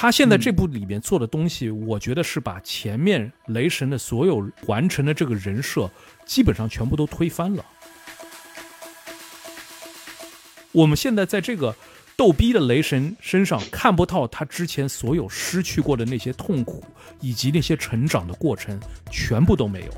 他现在这部里面做的东西，我觉得是把前面雷神的所有完成的这个人设，基本上全部都推翻了。我们现在在这个逗逼的雷神身上看不到他之前所有失去过的那些痛苦，以及那些成长的过程，全部都没有。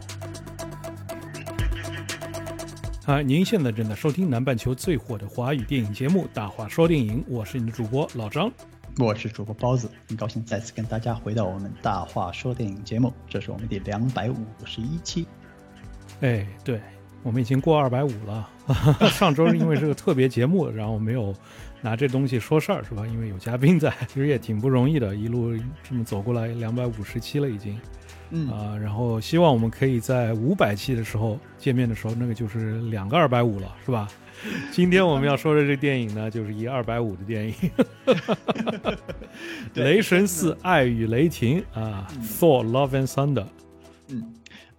啊，您现在正在收听南半球最火的华语电影节目《大话说电影》，我是你的主播老张。我是主播包子，很高兴再次跟大家回到我们大话说电影节目，这是我们第两百五十一期。哎，对，我们已经过二百五了。上周是因为是个特别节目，然后没有拿这东西说事儿，是吧？因为有嘉宾在，其实也挺不容易的，一路这么走过来，两百五十期了已经。嗯。啊，然后希望我们可以在五百期的时候见面的时候，那个就是两个二百五了，是吧？今天我们要说的这电影呢，就是一二百五的电影，《雷神四：爱与雷霆》啊，《Thor: Love and Thunder》。嗯，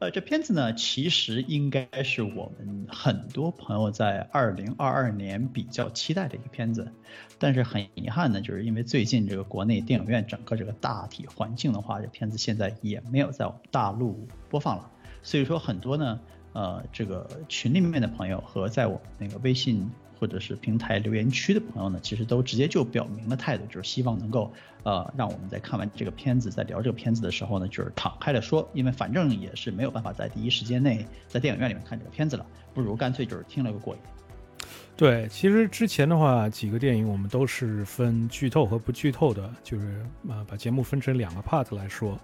呃，这片子呢，其实应该是我们很多朋友在二零二二年比较期待的一个片子，但是很遗憾呢，就是因为最近这个国内电影院整个这个大体环境的话，这片子现在也没有在我们大陆播放了，所以说很多呢。呃，这个群里面的朋友和在我们那个微信或者是平台留言区的朋友呢，其实都直接就表明了态度，就是希望能够呃，让我们在看完这个片子，在聊这个片子的时候呢，就是敞开了说，因为反正也是没有办法在第一时间内在电影院里面看这个片子了，不如干脆就是听了个过瘾。对，其实之前的话，几个电影我们都是分剧透和不剧透的，就是啊，把节目分成两个 part 来说。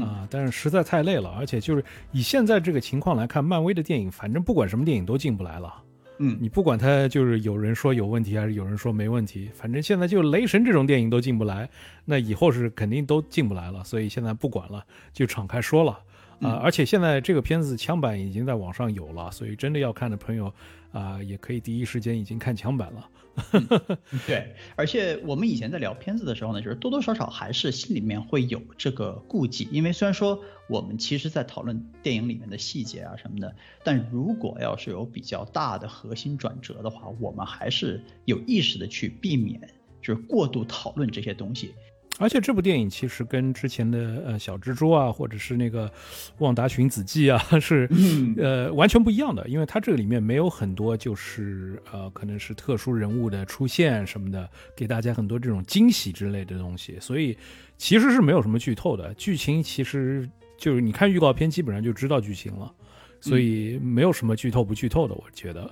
啊，但是实在太累了，而且就是以现在这个情况来看，漫威的电影，反正不管什么电影都进不来了。嗯，你不管他就是有人说有问题，还是有人说没问题，反正现在就雷神这种电影都进不来，那以后是肯定都进不来了。所以现在不管了，就敞开说了。啊，而且现在这个片子枪版已经在网上有了，所以真的要看的朋友啊，也可以第一时间已经看枪版了。对，而且我们以前在聊片子的时候呢，就是多多少少还是心里面会有这个顾忌，因为虽然说我们其实在讨论电影里面的细节啊什么的，但如果要是有比较大的核心转折的话，我们还是有意识的去避免，就是过度讨论这些东西。而且这部电影其实跟之前的呃小蜘蛛啊，或者是那个旺达寻子记啊，是呃完全不一样的，因为它这个里面没有很多就是呃可能是特殊人物的出现什么的，给大家很多这种惊喜之类的东西，所以其实是没有什么剧透的。剧情其实就是你看预告片基本上就知道剧情了，所以没有什么剧透不剧透的，我觉得。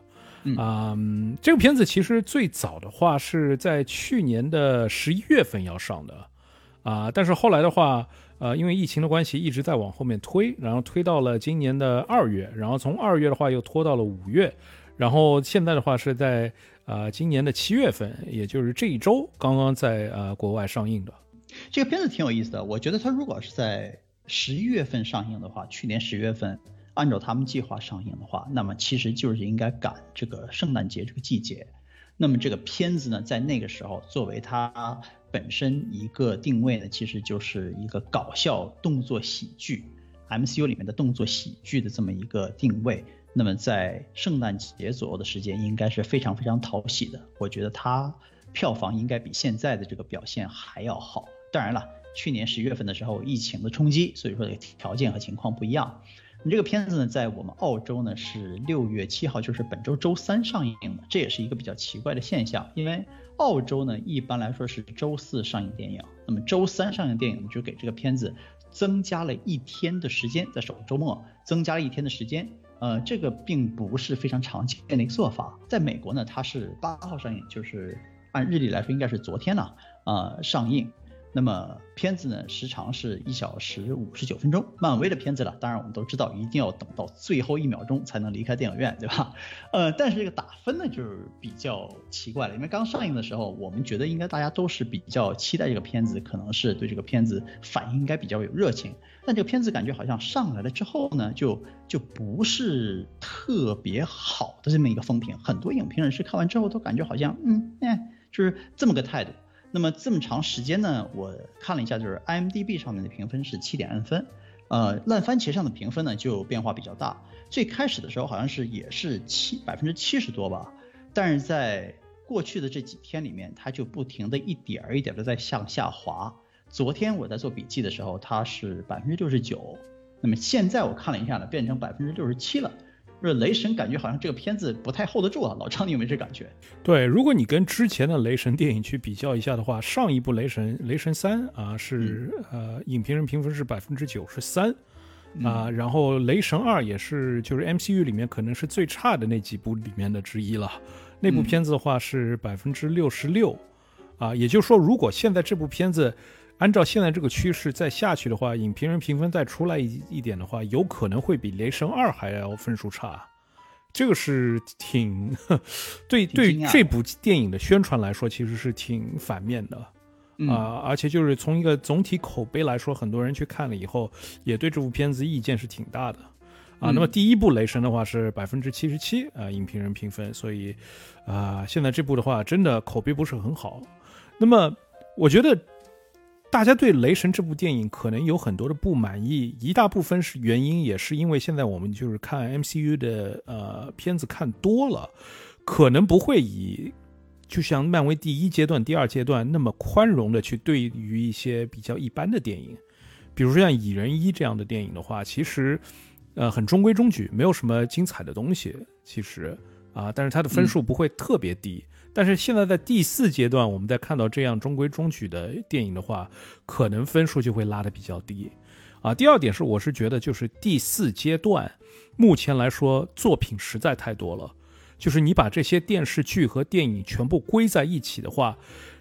啊，这个片子其实最早的话是在去年的十一月份要上的。啊，但是后来的话，呃，因为疫情的关系，一直在往后面推，然后推到了今年的二月，然后从二月的话又拖到了五月，然后现在的话是在呃今年的七月份，也就是这一周刚刚在呃国外上映的。这个片子挺有意思的，我觉得它如果是在十一月份上映的话，去年十月份按照他们计划上映的话，那么其实就是应该赶这个圣诞节这个季节。那么这个片子呢，在那个时候作为它。本身一个定位呢，其实就是一个搞笑动作喜剧，MCU 里面的动作喜剧的这么一个定位。那么在圣诞节左右的时间，应该是非常非常讨喜的。我觉得它票房应该比现在的这个表现还要好。当然了，去年十一月份的时候疫情的冲击，所以说条件和情况不一样。你这个片子呢，在我们澳洲呢是六月七号，就是本周周三上映的，这也是一个比较奇怪的现象，因为。澳洲呢，一般来说是周四上映电影，那么周三上映电影就给这个片子增加了一天的时间，在首周末增加了一天的时间。呃，这个并不是非常常见的一个做法。在美国呢，它是八号上映，就是按日历来说应该是昨天了啊上映。那么片子呢，时长是一小时五十九分钟，漫威的片子了。当然我们都知道，一定要等到最后一秒钟才能离开电影院，对吧？呃，但是这个打分呢，就是比较奇怪了，因为刚上映的时候，我们觉得应该大家都是比较期待这个片子，可能是对这个片子反应应该比较有热情。但这个片子感觉好像上来了之后呢，就就不是特别好的这么一个风评，很多影评人士看完之后都感觉好像，嗯，哎，就是这么个态度。那么这么长时间呢，我看了一下，就是 IMDB 上面的评分是七点二分，呃，烂番茄上的评分呢就变化比较大。最开始的时候好像是也是七百分之七十多吧，但是在过去的这几天里面，它就不停的一点儿一点的在向下滑。昨天我在做笔记的时候，它是百分之六十九，那么现在我看了一下呢，变成百分之六十七了。就是雷神感觉好像这个片子不太 hold 得住啊，老张你有没有这感觉？对，如果你跟之前的雷神电影去比较一下的话，上一部雷神雷神三啊是呃影评人评分是百分之九十三啊，然后雷神二也是就是 MCU 里面可能是最差的那几部里面的之一了，那部片子的话是百分之六十六啊，也就是说如果现在这部片子。按照现在这个趋势再下去的话，影评人评分再出来一一点的话，有可能会比《雷神二》还要分数差，这个是挺 对对这部电影的宣传来说，其实是挺反面的啊！而且就是从一个总体口碑来说，很多人去看了以后，也对这部片子意见是挺大的啊。那么第一部《雷神》的话是百分之七十七啊，影评人评分，所以啊，现在这部的话真的口碑不是很好。那么我觉得。大家对《雷神》这部电影可能有很多的不满意，一大部分是原因，也是因为现在我们就是看 MCU 的呃片子看多了，可能不会以就像漫威第一阶段、第二阶段那么宽容的去对于一些比较一般的电影，比如说像《蚁人一》这样的电影的话，其实呃很中规中矩，没有什么精彩的东西，其实啊，但是它的分数不会特别低。但是现在在第四阶段，我们在看到这样中规中矩的电影的话，可能分数就会拉得比较低，啊。第二点是，我是觉得就是第四阶段，目前来说作品实在太多了，就是你把这些电视剧和电影全部归在一起的话，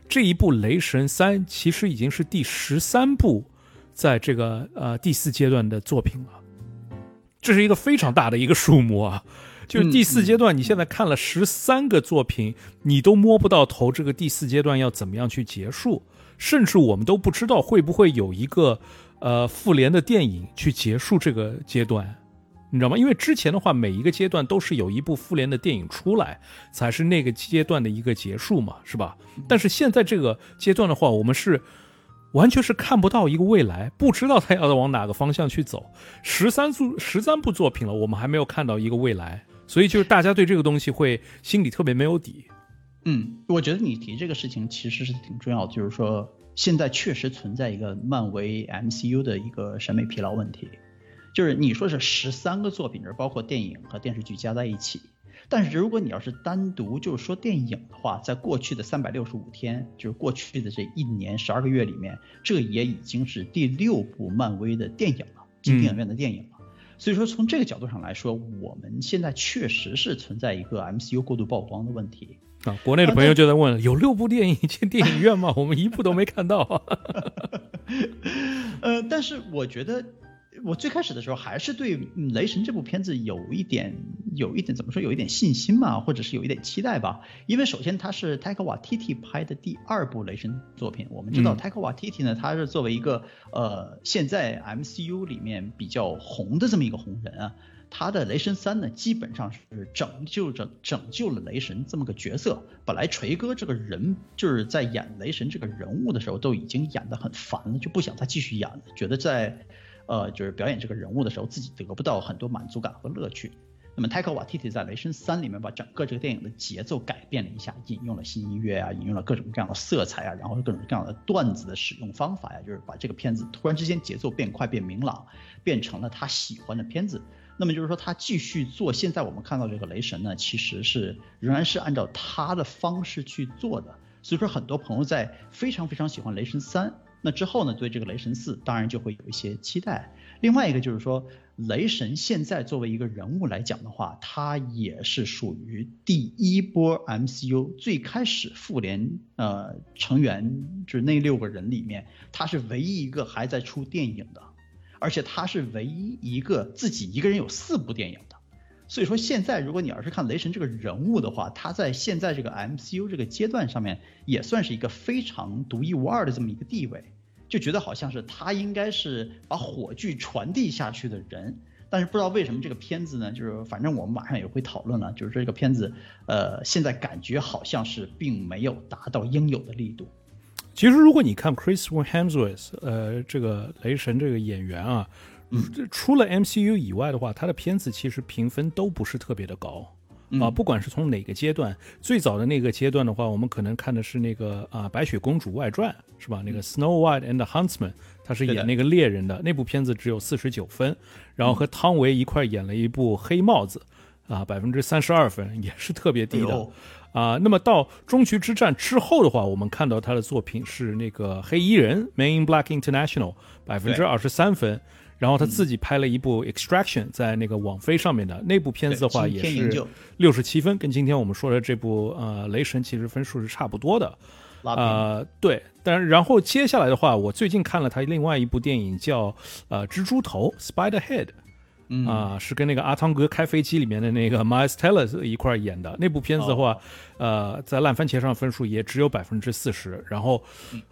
这一部《雷神三》其实已经是第十三部，在这个呃第四阶段的作品了，这是一个非常大的一个数目啊。就是第四阶段，你现在看了十三个作品，你都摸不到头。这个第四阶段要怎么样去结束？甚至我们都不知道会不会有一个呃复联的电影去结束这个阶段，你知道吗？因为之前的话，每一个阶段都是有一部复联的电影出来，才是那个阶段的一个结束嘛，是吧？但是现在这个阶段的话，我们是完全是看不到一个未来，不知道他要往哪个方向去走。十三部十三部作品了，我们还没有看到一个未来。所以就是大家对这个东西会心里特别没有底。嗯，我觉得你提这个事情其实是挺重要的，就是说现在确实存在一个漫威 MCU 的一个审美疲劳问题。就是你说是十三个作品，是包括电影和电视剧加在一起，但是如果你要是单独就是说电影的话，在过去的三百六十五天，就是过去的这一年十二个月里面，这也已经是第六部漫威的电影了，进电影院的电影。所以说，从这个角度上来说，我们现在确实是存在一个 MCU 过度曝光的问题啊。国内的朋友就在问：有六部电影进电影院吗？我们一部都没看到。呃，但是我觉得。我最开始的时候还是对《雷神》这部片子有一点，有一点怎么说，有一点信心嘛，或者是有一点期待吧。因为首先它是泰克瓦蒂蒂拍的第二部雷神作品，我们知道泰克瓦蒂蒂呢，他是作为一个呃现在 MCU 里面比较红的这么一个红人啊，他的《雷神三》呢基本上是拯救着拯救了雷神这么个角色。本来锤哥这个人就是在演雷神这个人物的时候都已经演得很烦了，就不想再继续演了，觉得在。呃，就是表演这个人物的时候，自己得不到很多满足感和乐趣。那么泰克瓦蒂蒂在《雷神三》里面把整个这个电影的节奏改变了一下，引用了新音乐啊，引用了各种各样的色彩啊，然后各种各样的段子的使用方法呀，就是把这个片子突然之间节奏变快变明朗，变成了他喜欢的片子。那么就是说他继续做现在我们看到这个雷神呢，其实是仍然是按照他的方式去做的。所以说很多朋友在非常非常喜欢雷神三。那之后呢？对这个雷神四，当然就会有一些期待。另外一个就是说，雷神现在作为一个人物来讲的话，他也是属于第一波 MCU 最开始复联呃成员，就是那六个人里面，他是唯一一个还在出电影的，而且他是唯一一个自己一个人有四部电影的。所以说，现在如果你要是看雷神这个人物的话，他在现在这个 MCU 这个阶段上面，也算是一个非常独一无二的这么一个地位。就觉得好像是他应该是把火炬传递下去的人，但是不知道为什么这个片子呢？就是反正我们马上也会讨论了，就是这个片子，呃，现在感觉好像是并没有达到应有的力度。其实如果你看 Chris Hemsworth，呃，这个雷神这个演员啊，除了 MCU 以外的话，他的片子其实评分都不是特别的高啊，不管是从哪个阶段，最早的那个阶段的话，我们可能看的是那个啊《白雪公主外传》，是吧？那个 Snow White and the Huntsman，他是演那个猎人的那部片子，只有四十九分，然后和汤唯一块演了一部黑帽子，啊，百分之三十二分，也是特别低的。啊，那么到终局之战之后的话，我们看到他的作品是那个黑衣人 Man in Black International，百分之二十三分。然后他自己拍了一部 Extraction，在那个网飞上面的那部片子的话，也是六十七分，跟今天我们说的这部呃雷神其实分数是差不多的。呃，对，但然后接下来的话，我最近看了他另外一部电影叫呃蜘蛛头 Spider Head。啊，是跟那个阿汤哥开飞机里面的那个 Miles Teller 一块演的那部片子的话，呃，在烂番茄上分数也只有百分之四十，然后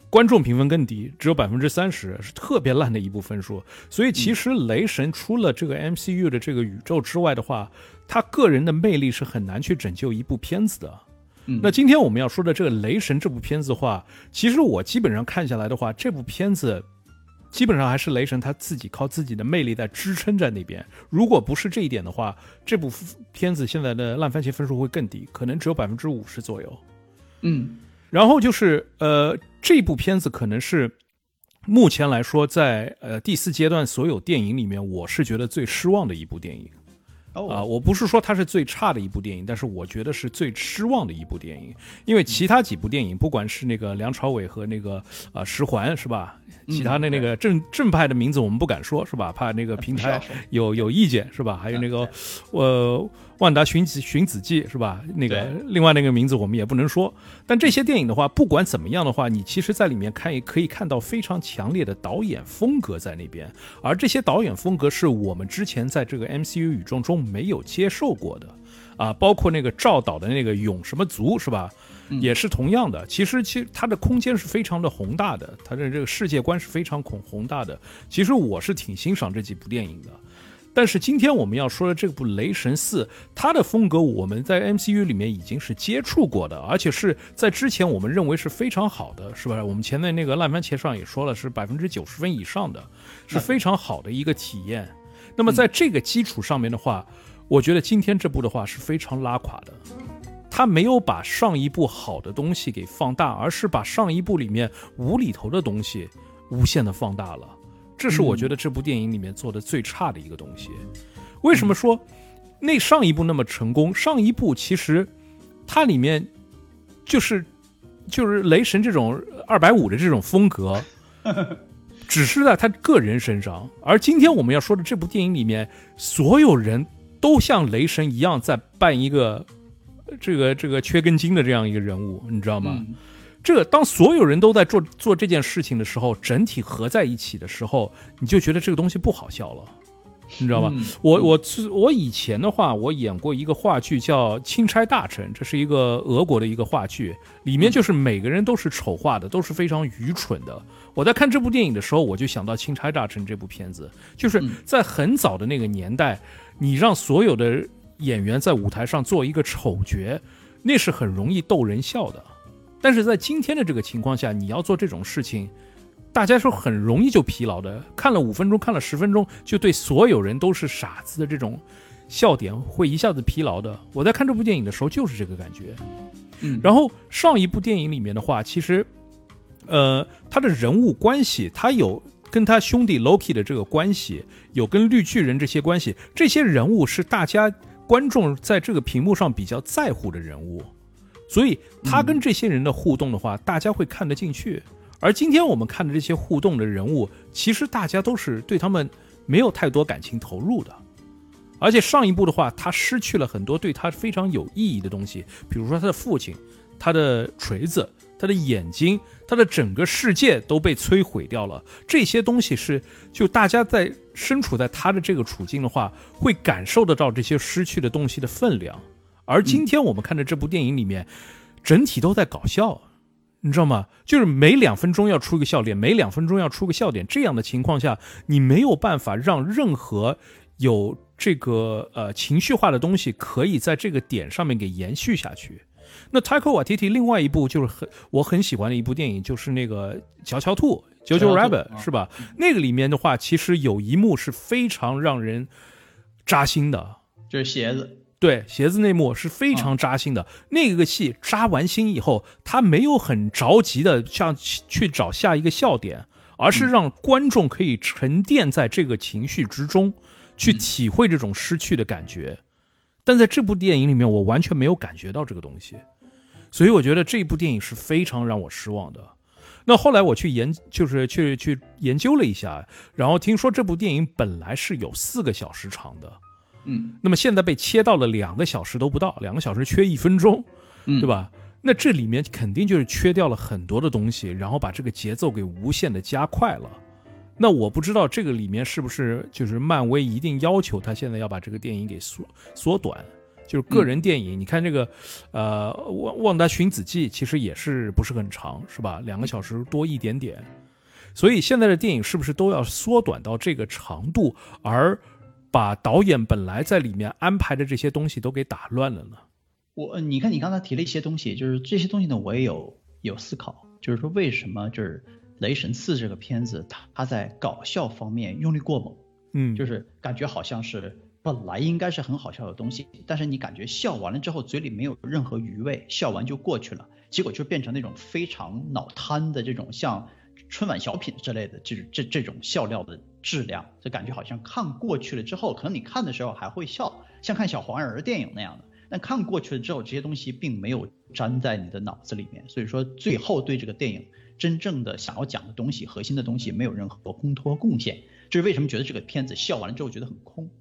观众评分更低，只有百分之三十，是特别烂的一部分数。所以其实雷神除了这个 MCU 的这个宇宙之外的话，他个人的魅力是很难去拯救一部片子的。那今天我们要说的这个雷神这部片子的话，其实我基本上看下来的话，这部片子。基本上还是雷神他自己靠自己的魅力在支撑在那边。如果不是这一点的话，这部片子现在的烂番茄分数会更低，可能只有百分之五十左右。嗯，然后就是呃，这部片子可能是目前来说在呃第四阶段所有电影里面，我是觉得最失望的一部电影。啊，我不是说它是最差的一部电影，但是我觉得是最失望的一部电影，因为其他几部电影，不管是那个梁朝伟和那个啊石环是吧？其他的那个正正派的名字我们不敢说，是吧？怕那个平台有有意见，是吧？还有那个，呃，万达寻子寻子记是吧？那个另外那个名字我们也不能说。但这些电影的话，不管怎么样的话，你其实在里面看也可以看到非常强烈的导演风格在那边，而这些导演风格是我们之前在这个 MCU 宇宙中没有接受过的，啊，包括那个赵导的那个勇什么族是吧？也是同样的，其实其实它的空间是非常的宏大的，它的这个世界观是非常宏宏大的。其实我是挺欣赏这几部电影的，但是今天我们要说的这部《雷神四》，它的风格我们在 MCU 里面已经是接触过的，而且是在之前我们认为是非常好的，是吧？我们前面那个烂番茄上也说了，是百分之九十分以上的，是非常好的一个体验。那么在这个基础上面的话，我觉得今天这部的话是非常拉垮的。他没有把上一部好的东西给放大，而是把上一部里面无厘头的东西无限的放大了。这是我觉得这部电影里面做的最差的一个东西。为什么说那上一部那么成功？上一部其实它里面就是就是雷神这种二百五的这种风格，只是在他个人身上。而今天我们要说的这部电影里面，所有人都像雷神一样在扮一个。这个这个缺根筋的这样一个人物，你知道吗？这个当所有人都在做做这件事情的时候，整体合在一起的时候，你就觉得这个东西不好笑了，你知道吗？我我我以前的话，我演过一个话剧叫《钦差大臣》，这是一个俄国的一个话剧，里面就是每个人都是丑化的，都是非常愚蠢的。我在看这部电影的时候，我就想到《钦差大臣》这部片子，就是在很早的那个年代，你让所有的。演员在舞台上做一个丑角，那是很容易逗人笑的。但是在今天的这个情况下，你要做这种事情，大家是很容易就疲劳的。看了五分钟，看了十分钟，就对所有人都是傻子的这种笑点会一下子疲劳的。我在看这部电影的时候就是这个感觉。嗯，然后上一部电影里面的话，其实，呃，他的人物关系，他有跟他兄弟 Loki 的这个关系，有跟绿巨人这些关系，这些人物是大家。观众在这个屏幕上比较在乎的人物，所以他跟这些人的互动的话，大家会看得进去。而今天我们看的这些互动的人物，其实大家都是对他们没有太多感情投入的。而且上一部的话，他失去了很多对他非常有意义的东西，比如说他的父亲，他的锤子。他的眼睛，他的整个世界都被摧毁掉了。这些东西是，就大家在身处在他的这个处境的话，会感受得到这些失去的东西的分量。而今天我们看的这部电影里面，整体都在搞笑，你知道吗？就是每两分钟要出个笑点，每两分钟要出个笑点。这样的情况下，你没有办法让任何有这个呃情绪化的东西可以在这个点上面给延续下去。那泰克瓦提提另外一部就是很我很喜欢的一部电影，就是那个《乔乔兔》（Jojo Rabbit） 是吧？那个里面的话，其实有一幕是非常让人扎心的，就是鞋子。对，鞋子那幕是非常扎心的。那个戏扎完心以后，他没有很着急的像去找下一个笑点，而是让观众可以沉淀在这个情绪之中，去体会这种失去的感觉。但在这部电影里面，我完全没有感觉到这个东西，所以我觉得这部电影是非常让我失望的。那后来我去研，就是去去研究了一下，然后听说这部电影本来是有四个小时长的。嗯，那么现在被切到了两个小时都不到，两个小时缺一分钟，对吧？那这里面肯定就是缺掉了很多的东西，然后把这个节奏给无限的加快了。那我不知道这个里面是不是就是漫威一定要求他现在要把这个电影给缩缩短，就是个人电影。你看这个，呃，《旺旺达寻子记》其实也是不是很长，是吧？两个小时多一点点。所以现在的电影是不是都要缩短到这个长度，而？把导演本来在里面安排的这些东西都给打乱了呢。我，你看你刚才提了一些东西，就是这些东西呢，我也有有思考，就是说为什么就是《雷神四》这个片子，它它在搞笑方面用力过猛，嗯，就是感觉好像是本来应该是很好笑的东西，但是你感觉笑完了之后嘴里没有任何余味，笑完就过去了，结果就变成那种非常脑瘫的这种像。春晚小品之类的，这这这种笑料的质量，就感觉好像看过去了之后，可能你看的时候还会笑，像看小黄人电影那样的。但看过去了之后，这些东西并没有粘在你的脑子里面，所以说最后对这个电影真正的想要讲的东西、核心的东西没有任何烘托贡献。这是为什么觉得这个片子笑完了之后觉得很空。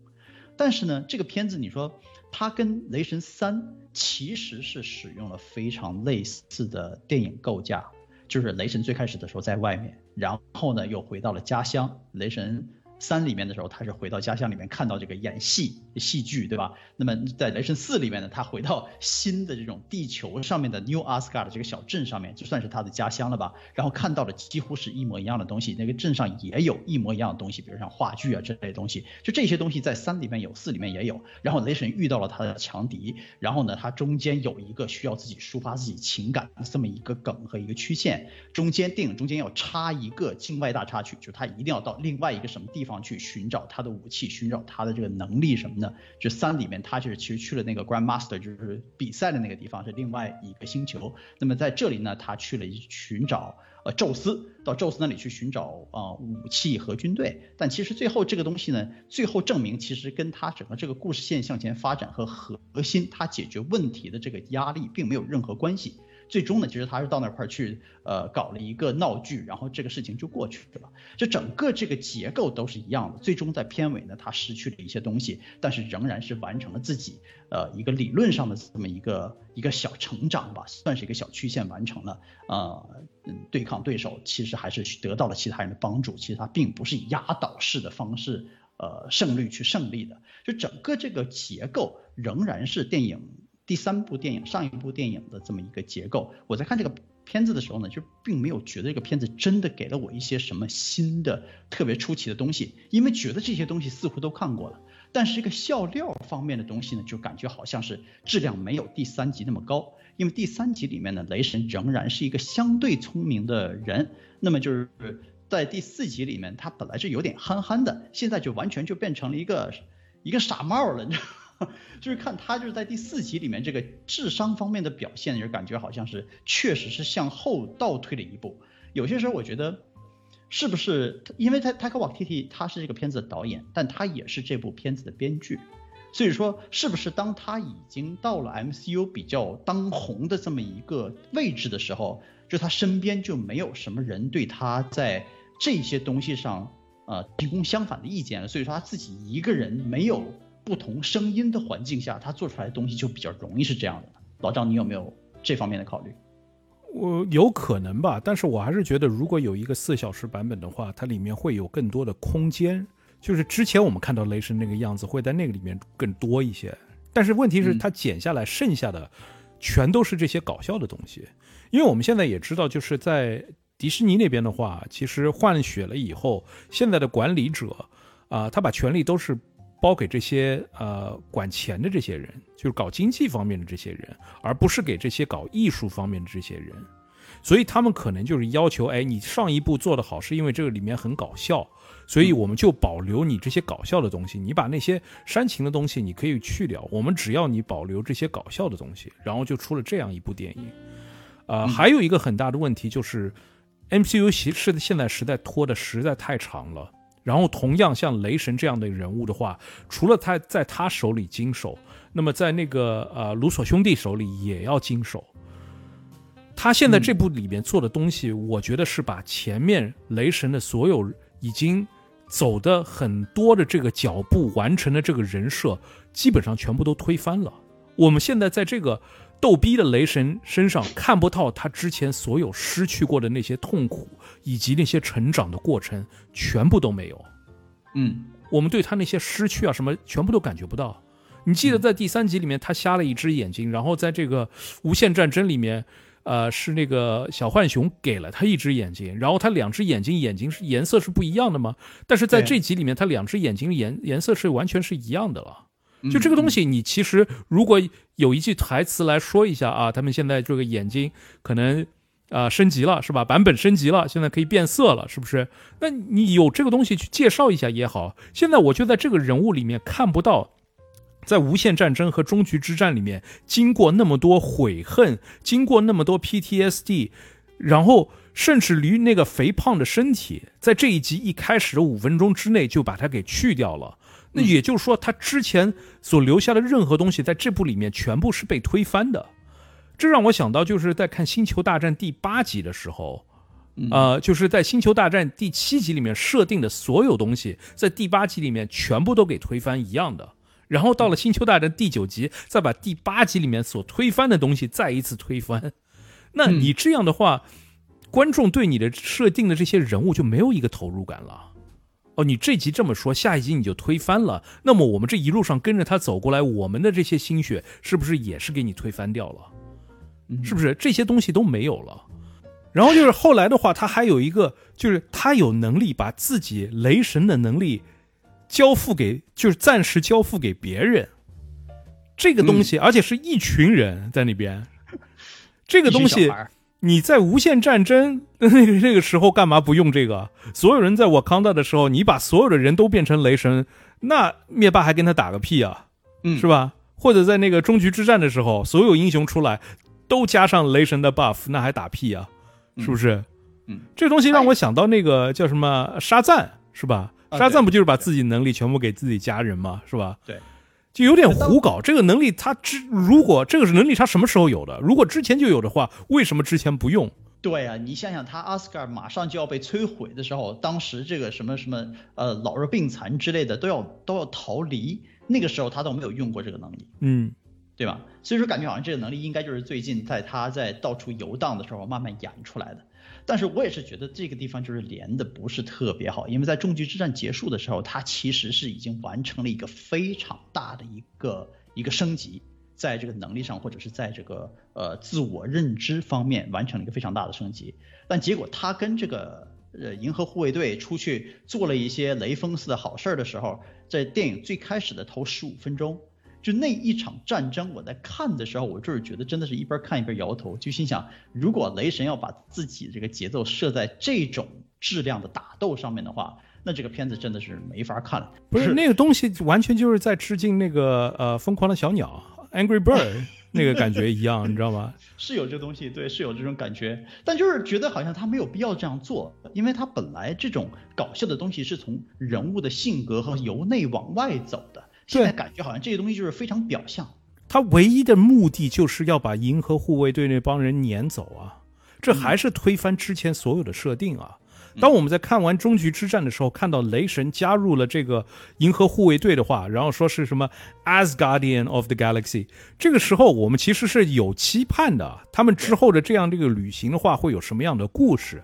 但是呢，这个片子你说它跟《雷神三》其实是使用了非常类似的电影构架。就是雷神最开始的时候在外面，然后呢又回到了家乡。雷神。三里面的时候，他是回到家乡里面看到这个演戏戏剧，对吧？那么在雷神四里面呢，他回到新的这种地球上面的 New Asgard 这个小镇上面，就算是他的家乡了吧？然后看到了几乎是一模一样的东西，那个镇上也有一模一样的东西，比如像话剧啊这类东西，就这些东西在三里面有，四里面也有。然后雷神遇到了他的强敌，然后呢，他中间有一个需要自己抒发自己情感的这么一个梗和一个曲线，中间电影中间要插一个境外大插曲，就他一定要到另外一个什么地方。去寻找他的武器，寻找他的这个能力什么的。就三里面，他就是其实去了那个 Grandmaster，就是比赛的那个地方，是另外一个星球。那么在这里呢，他去了寻找呃宙斯，到宙斯那里去寻找啊武器和军队。但其实最后这个东西呢，最后证明其实跟他整个这个故事线向前发展和核心他解决问题的这个压力并没有任何关系。最终呢，其实他是到那块儿去，呃，搞了一个闹剧，然后这个事情就过去了。就整个这个结构都是一样的。最终在片尾呢，他失去了一些东西，但是仍然是完成了自己，呃，一个理论上的这么一个一个小成长吧，算是一个小曲线完成了。呃，嗯，对抗对手其实还是得到了其他人的帮助，其实他并不是以压倒式的方式，呃，胜率去胜利的。就整个这个结构仍然是电影。第三部电影，上一部电影的这么一个结构，我在看这个片子的时候呢，就并没有觉得这个片子真的给了我一些什么新的、特别出奇的东西，因为觉得这些东西似乎都看过了。但是这个笑料方面的东西呢，就感觉好像是质量没有第三集那么高，因为第三集里面呢，雷神仍然是一个相对聪明的人，那么就是在第四集里面，他本来是有点憨憨的，现在就完全就变成了一个一个傻帽了，你知道。就是看他就是在第四集里面这个智商方面的表现，就感觉好像是确实是向后倒退了一步。有些时候我觉得是不是因为他他克瓦提提他是这个片子的导演，但他也是这部片子的编剧，所以说是不是当他已经到了 MCU 比较当红的这么一个位置的时候，就他身边就没有什么人对他在这些东西上呃提供相反的意见了，所以说他自己一个人没有。不同声音的环境下，他做出来的东西就比较容易是这样的。老张，你有没有这方面的考虑？我有可能吧，但是我还是觉得，如果有一个四小时版本的话，它里面会有更多的空间。就是之前我们看到雷神那个样子，会在那个里面更多一些。但是问题是，它剪下来剩下的全都是这些搞笑的东西。因为我们现在也知道，就是在迪士尼那边的话，其实换血了以后，现在的管理者啊，他把权力都是。包给这些呃管钱的这些人，就是搞经济方面的这些人，而不是给这些搞艺术方面的这些人。所以他们可能就是要求，哎，你上一部做得好，是因为这个里面很搞笑，所以我们就保留你这些搞笑的东西，你把那些煽情的东西你可以去掉，我们只要你保留这些搞笑的东西，然后就出了这样一部电影。啊，还有一个很大的问题就是，MCU 其实现在实在拖的实在太长了。然后同样像雷神这样的人物的话，除了他在他手里经手，那么在那个呃卢索兄弟手里也要经手。他现在这部里面做的东西，我觉得是把前面雷神的所有已经走的很多的这个脚步完成的这个人设，基本上全部都推翻了。我们现在在这个。逗逼的雷神身上看不到他之前所有失去过的那些痛苦，以及那些成长的过程，全部都没有。嗯，我们对他那些失去啊什么，全部都感觉不到。你记得在第三集里面，他瞎了一只眼睛，然后在这个无限战争里面，呃，是那个小浣熊给了他一只眼睛，然后他两只眼睛眼睛是颜色是不一样的吗？但是在这集里面，他两只眼睛颜颜色是完全是一样的了。就这个东西，你其实如果有一句台词来说一下啊，他们现在这个眼睛可能啊升级了，是吧？版本升级了，现在可以变色了，是不是？那你有这个东西去介绍一下也好。现在我就在这个人物里面看不到，在无限战争和终局之战里面，经过那么多悔恨，经过那么多 PTSD，然后甚至于那个肥胖的身体，在这一集一开始的五分钟之内就把它给去掉了。那也就是说，他之前所留下的任何东西，在这部里面全部是被推翻的。这让我想到，就是在看《星球大战》第八集的时候，呃，就是在《星球大战》第七集里面设定的所有东西，在第八集里面全部都给推翻一样的。然后到了《星球大战》第九集，再把第八集里面所推翻的东西再一次推翻。那你这样的话，观众对你的设定的这些人物就没有一个投入感了。哦，你这集这么说，下一集你就推翻了，那么我们这一路上跟着他走过来，我们的这些心血是不是也是给你推翻掉了？是不是这些东西都没有了？然后就是后来的话，他还有一个，就是他有能力把自己雷神的能力交付给，就是暂时交付给别人，这个东西，而且是一群人在那边，这个东西。你在无限战争那个 那个时候干嘛不用这个？所有人在我康达的时候，你把所有的人都变成雷神，那灭霸还跟他打个屁啊？嗯，是吧？或者在那个终局之战的时候，所有英雄出来都加上雷神的 buff，那还打屁啊？是不是？嗯，这东西让我想到那个叫什么沙赞，是吧？沙赞不就是把自己能力全部给自己家人吗？是吧？对。就有点胡搞，这个能力他之如果这个能力他什么时候有的？如果之前就有的话，为什么之前不用？对啊，你想想他阿斯卡马上就要被摧毁的时候，当时这个什么什么呃老弱病残之类的都要都要逃离，那个时候他都没有用过这个能力，嗯，对吧？所以说感觉好像这个能力应该就是最近在他在到处游荡的时候慢慢演出来的。但是我也是觉得这个地方就是连的不是特别好，因为在终局之战结束的时候，他其实是已经完成了一个非常大的一个一个升级，在这个能力上或者是在这个呃自我认知方面完成了一个非常大的升级。但结果他跟这个呃银河护卫队出去做了一些雷锋似的好事儿的时候，在电影最开始的头十五分钟。就那一场战争，我在看的时候，我就是觉得真的是一边看一边摇头，就心想，如果雷神要把自己这个节奏设在这种质量的打斗上面的话，那这个片子真的是没法看了。不是那个东西，完全就是在致敬那个呃疯狂的小鸟 Angry Bird 那个感觉一样，你知道吗？是有这东西，对，是有这种感觉，但就是觉得好像他没有必要这样做，因为他本来这种搞笑的东西是从人物的性格和由内往外走的。现在感觉好像这些东西就是非常表象，他唯一的目的就是要把银河护卫队那帮人撵走啊，这还是推翻之前所有的设定啊。当我们在看完终局之战的时候，看到雷神加入了这个银河护卫队的话，然后说是什么 As Guardian of the Galaxy，这个时候我们其实是有期盼的，他们之后的这样这个旅行的话会有什么样的故事？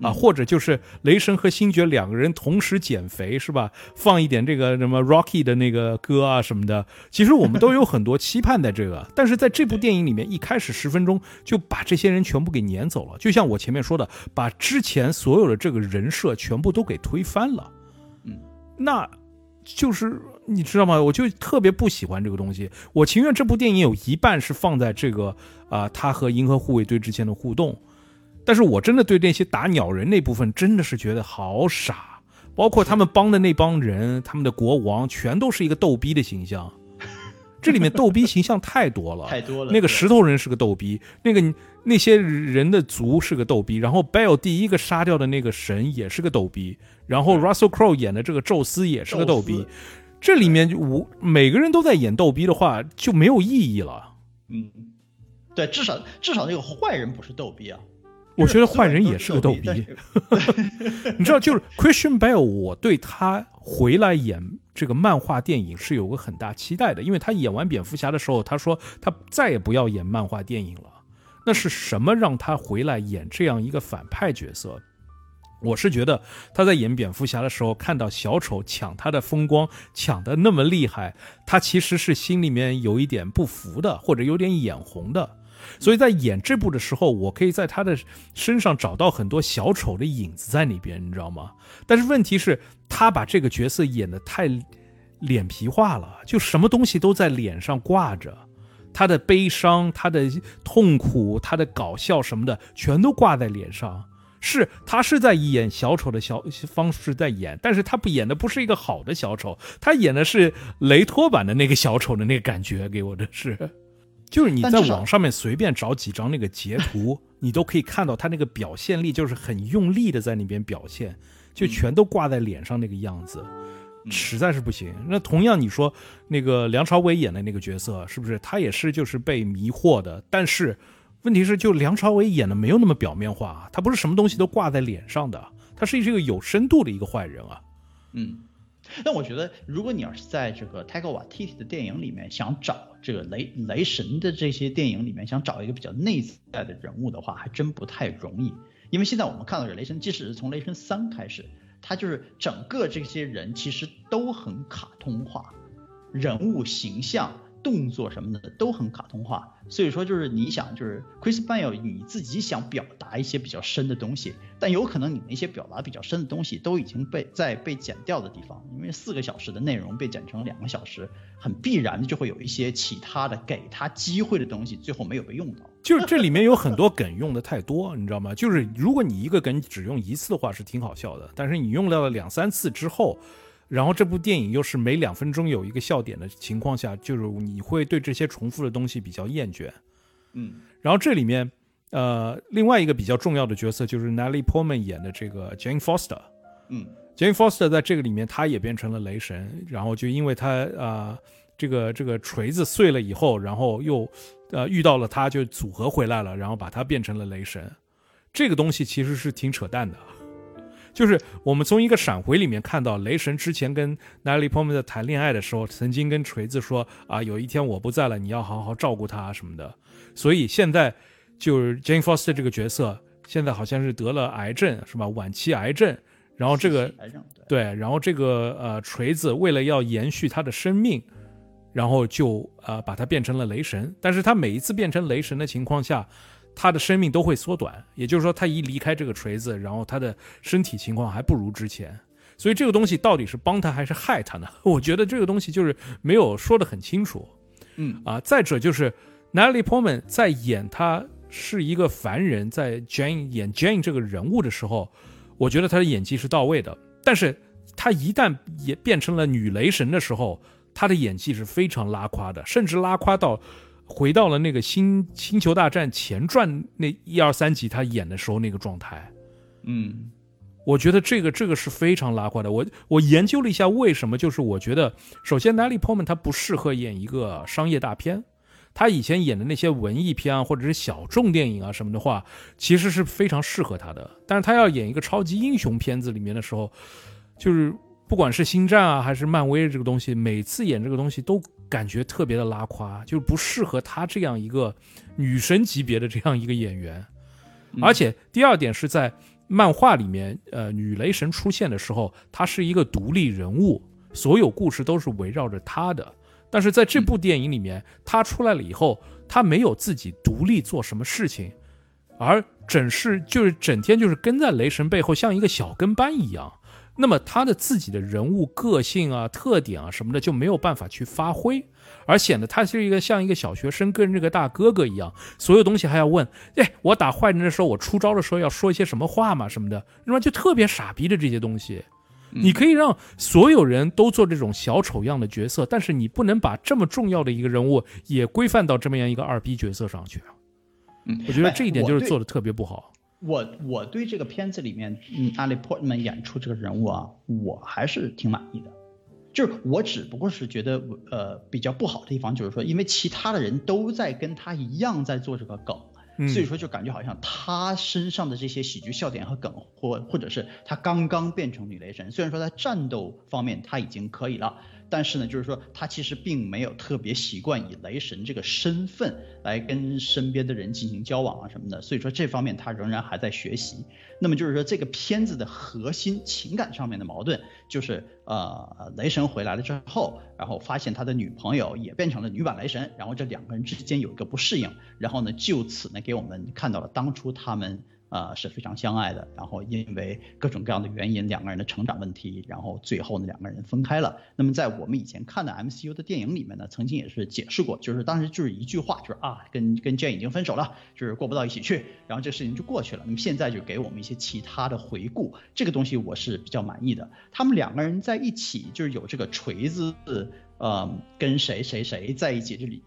啊，或者就是雷神和星爵两个人同时减肥，是吧？放一点这个什么 Rocky 的那个歌啊什么的，其实我们都有很多期盼在这个。但是在这部电影里面，一开始十分钟就把这些人全部给撵走了，就像我前面说的，把之前所有的这个人设全部都给推翻了。嗯，那就是你知道吗？我就特别不喜欢这个东西。我情愿这部电影有一半是放在这个啊，他和银河护卫队之间的互动。但是我真的对那些打鸟人那部分真的是觉得好傻，包括他们帮的那帮人，他们的国王全都是一个逗逼的形象。这里面逗逼形象太多了，太多了。那个石头人是个逗逼，那个那些人的族是个逗逼，然后 Bell 第一个杀掉的那个神也是个逗逼，然后 Russell Crowe 演的这个宙斯也是个逗逼。这里面我每个人都在演逗逼的话，就没有意义了。嗯，对，至少至少那个坏人不是逗逼啊。我觉得坏人也是个逗逼。你知道，就是 Christian Bale，我对他回来演。这个漫画电影是有个很大期待的，因为他演完蝙蝠侠的时候，他说他再也不要演漫画电影了。那是什么让他回来演这样一个反派角色？我是觉得他在演蝙蝠侠的时候，看到小丑抢他的风光，抢的那么厉害，他其实是心里面有一点不服的，或者有点眼红的。所以在演这部的时候，我可以在他的身上找到很多小丑的影子在里边，你知道吗？但是问题是，他把这个角色演得太脸皮化了，就什么东西都在脸上挂着，他的悲伤、他的痛苦、他的搞笑什么的，全都挂在脸上。是他是在演小丑的小方式在演，但是他不演的不是一个好的小丑，他演的是雷托版的那个小丑的那个感觉，给我的是。就是你在网上面随便找几张那个截图，你都可以看到他那个表现力，就是很用力的在那边表现，就全都挂在脸上那个样子，实在是不行。那同样你说那个梁朝伟演的那个角色，是不是他也是就是被迷惑的？但是问题是，就梁朝伟演的没有那么表面化，啊他不是什么东西都挂在脸上的，他是一个有深度的一个坏人啊。嗯。但我觉得，如果你要是在这个泰戈瓦蒂蒂的电影里面想找这个雷雷神的这些电影里面想找一个比较内在的人物的话，还真不太容易。因为现在我们看到这雷神，即使是从雷神三开始，他就是整个这些人其实都很卡通化，人物形象。动作什么的都很卡通化，所以说就是你想就是 Chris Bale 你自己想表达一些比较深的东西，但有可能你那些表达比较深的东西都已经被在被剪掉的地方，因为四个小时的内容被剪成两个小时，很必然的就会有一些其他的给他机会的东西最后没有被用到。就是这里面有很多梗用的太多，你知道吗？就是如果你一个梗只用一次的话是挺好笑的，但是你用到了两三次之后。然后这部电影又是每两分钟有一个笑点的情况下，就是你会对这些重复的东西比较厌倦，嗯。然后这里面，呃，另外一个比较重要的角色就是 Natalie Portman 演的这个 Jane Foster，嗯，Jane Foster 在这个里面她也变成了雷神，然后就因为她啊这个这个锤子碎了以后，然后又呃遇到了他，就组合回来了，然后把他变成了雷神，这个东西其实是挺扯淡的。就是我们从一个闪回里面看到，雷神之前跟 Natalie Portman 在谈恋爱的时候，曾经跟锤子说啊，有一天我不在了，你要好好照顾他什么的。所以现在就是 Jane Foster 这个角色，现在好像是得了癌症，是吧？晚期癌症。然后这个对，然后这个呃锤子为了要延续他的生命，然后就呃把他变成了雷神。但是他每一次变成雷神的情况下。他的生命都会缩短，也就是说，他一离开这个锤子，然后他的身体情况还不如之前。所以这个东西到底是帮他还是害他呢？我觉得这个东西就是没有说得很清楚。嗯啊，再者就是 Natalie Portman 在演他是一个凡人，在 Jane 演 Jane 这个人物的时候，我觉得他的演技是到位的。但是他一旦也变成了女雷神的时候，他的演技是非常拉垮的，甚至拉垮到。回到了那个星星球大战前传那一二三集他演的时候那个状态，嗯，我觉得这个这个是非常拉胯的。我我研究了一下为什么，就是我觉得首先 Natalie Portman 他不适合演一个商业大片，他以前演的那些文艺片啊或者是小众电影啊什么的话，其实是非常适合他的。但是他要演一个超级英雄片子里面的时候，就是不管是星战啊还是漫威这个东西，每次演这个东西都。感觉特别的拉胯，就是不适合她这样一个女神级别的这样一个演员。而且第二点是在漫画里面，呃，女雷神出现的时候，她是一个独立人物，所有故事都是围绕着她的。但是在这部电影里面，她出来了以后，她没有自己独立做什么事情，而整是就是整天就是跟在雷神背后，像一个小跟班一样。那么他的自己的人物个性啊、特点啊什么的就没有办法去发挥，而显得他是一个像一个小学生跟这个大哥哥一样，所有东西还要问，哎，我打坏人的时候，我出招的时候要说一些什么话嘛什么的，那么就特别傻逼的这些东西。你可以让所有人都做这种小丑样的角色，但是你不能把这么重要的一个人物也规范到这么样一个二逼角色上去啊。嗯，我觉得这一点就是做的特别不好。我我对这个片子里面，嗯，阿里波特曼演出这个人物啊，我还是挺满意的。就是我只不过是觉得，呃，比较不好的地方就是说，因为其他的人都在跟他一样在做这个梗，所以说就感觉好像他身上的这些喜剧笑点和梗，或或者是他刚刚变成女雷神，虽然说在战斗方面他已经可以了。但是呢，就是说他其实并没有特别习惯以雷神这个身份来跟身边的人进行交往啊什么的，所以说这方面他仍然还在学习。那么就是说这个片子的核心情感上面的矛盾，就是呃雷神回来了之后，然后发现他的女朋友也变成了女版雷神，然后这两个人之间有一个不适应，然后呢就此呢给我们看到了当初他们。啊是非常相爱的，然后因为各种各样的原因，两个人的成长问题，然后最后呢两个人分开了。那么在我们以前看的 MCU 的电影里面呢，曾经也是解释过，就是当时就是一句话，就是啊跟跟 Jane 已经分手了，就是过不到一起去，然后这事情就过去了。那么现在就给我们一些其他的回顾，这个东西我是比较满意的。他们两个人在一起就是有这个锤子。呃，跟谁谁谁在一起？这里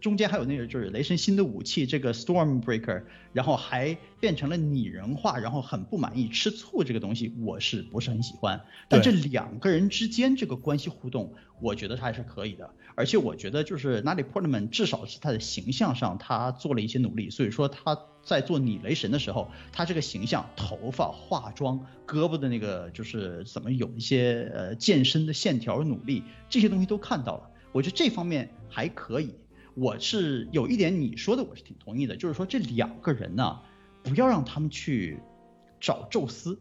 中间还有那个就是雷神新的武器这个 Stormbreaker，然后还变成了拟人化，然后很不满意吃醋这个东西，我是不是很喜欢？但这两个人之间这个关系互动，我觉得他还是可以的。而且我觉得就是 Natalie Portman 至少是他的形象上他做了一些努力，所以说他在做你雷神的时候，他这个形象、头发、化妆、胳膊的那个就是怎么有一些呃健身的线条努力，这些东西都看到了。我觉得这方面还可以。我是有一点你说的，我是挺同意的，就是说这两个人呢，不要让他们去找宙斯，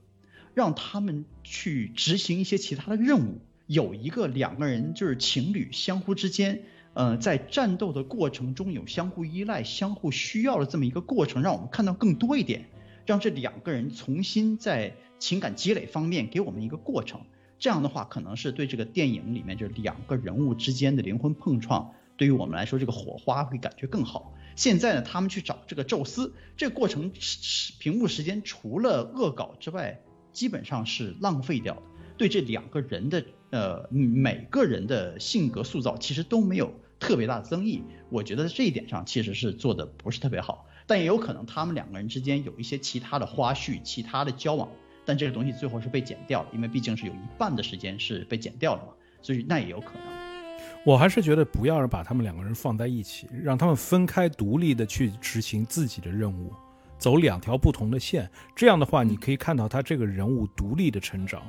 让他们去执行一些其他的任务。有一个两个人就是情侣，相互之间，呃，在战斗的过程中有相互依赖、相互需要的这么一个过程，让我们看到更多一点，让这两个人重新在情感积累方面给我们一个过程。这样的话，可能是对这个电影里面就是两个人物之间的灵魂碰撞，对于我们来说，这个火花会感觉更好。现在呢，他们去找这个宙斯，这个过程屏幕时间除了恶搞之外，基本上是浪费掉的。对这两个人的。呃，每个人的性格塑造其实都没有特别大的争议，我觉得这一点上其实是做的不是特别好，但也有可能他们两个人之间有一些其他的花絮、其他的交往，但这个东西最后是被剪掉了，因为毕竟是有一半的时间是被剪掉了嘛，所以那也有可能。我还是觉得不要把他们两个人放在一起，让他们分开独立的去执行自己的任务，走两条不同的线，这样的话你可以看到他这个人物独立的成长。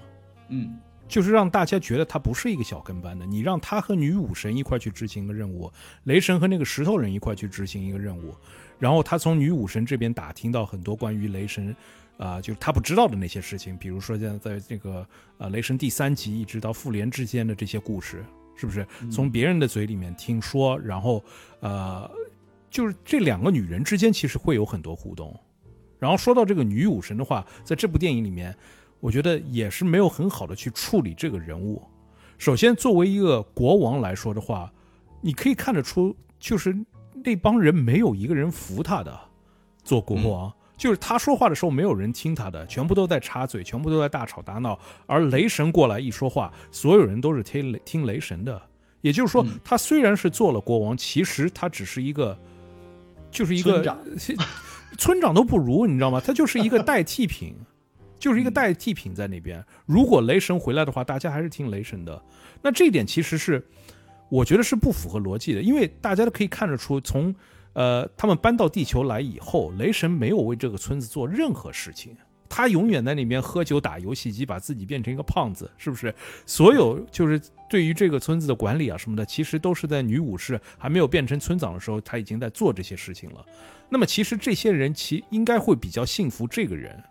嗯。就是让大家觉得他不是一个小跟班的。你让他和女武神一块去执行一个任务，雷神和那个石头人一块去执行一个任务，然后他从女武神这边打听到很多关于雷神，啊，就是他不知道的那些事情，比如说现在在这个呃雷神第三集一直到复联之间的这些故事，是不是从别人的嘴里面听说？然后呃，就是这两个女人之间其实会有很多互动。然后说到这个女武神的话，在这部电影里面。我觉得也是没有很好的去处理这个人物。首先，作为一个国王来说的话，你可以看得出，就是那帮人没有一个人服他的。做国王，就是他说话的时候没有人听他的，全部都在插嘴，全部都在大吵大闹。而雷神过来一说话，所有人都是听雷听雷神的。也就是说，他虽然是做了国王，其实他只是一个，就是一个村长 都不如，你知道吗？他就是一个代替品。就是一个代替品在那边。如果雷神回来的话，大家还是听雷神的。那这一点其实是，我觉得是不符合逻辑的，因为大家都可以看得出，从呃他们搬到地球来以后，雷神没有为这个村子做任何事情，他永远在那边喝酒打游戏机，把自己变成一个胖子，是不是？所有就是对于这个村子的管理啊什么的，其实都是在女武士还没有变成村长的时候，他已经在做这些事情了。那么其实这些人其应该会比较信服这个人。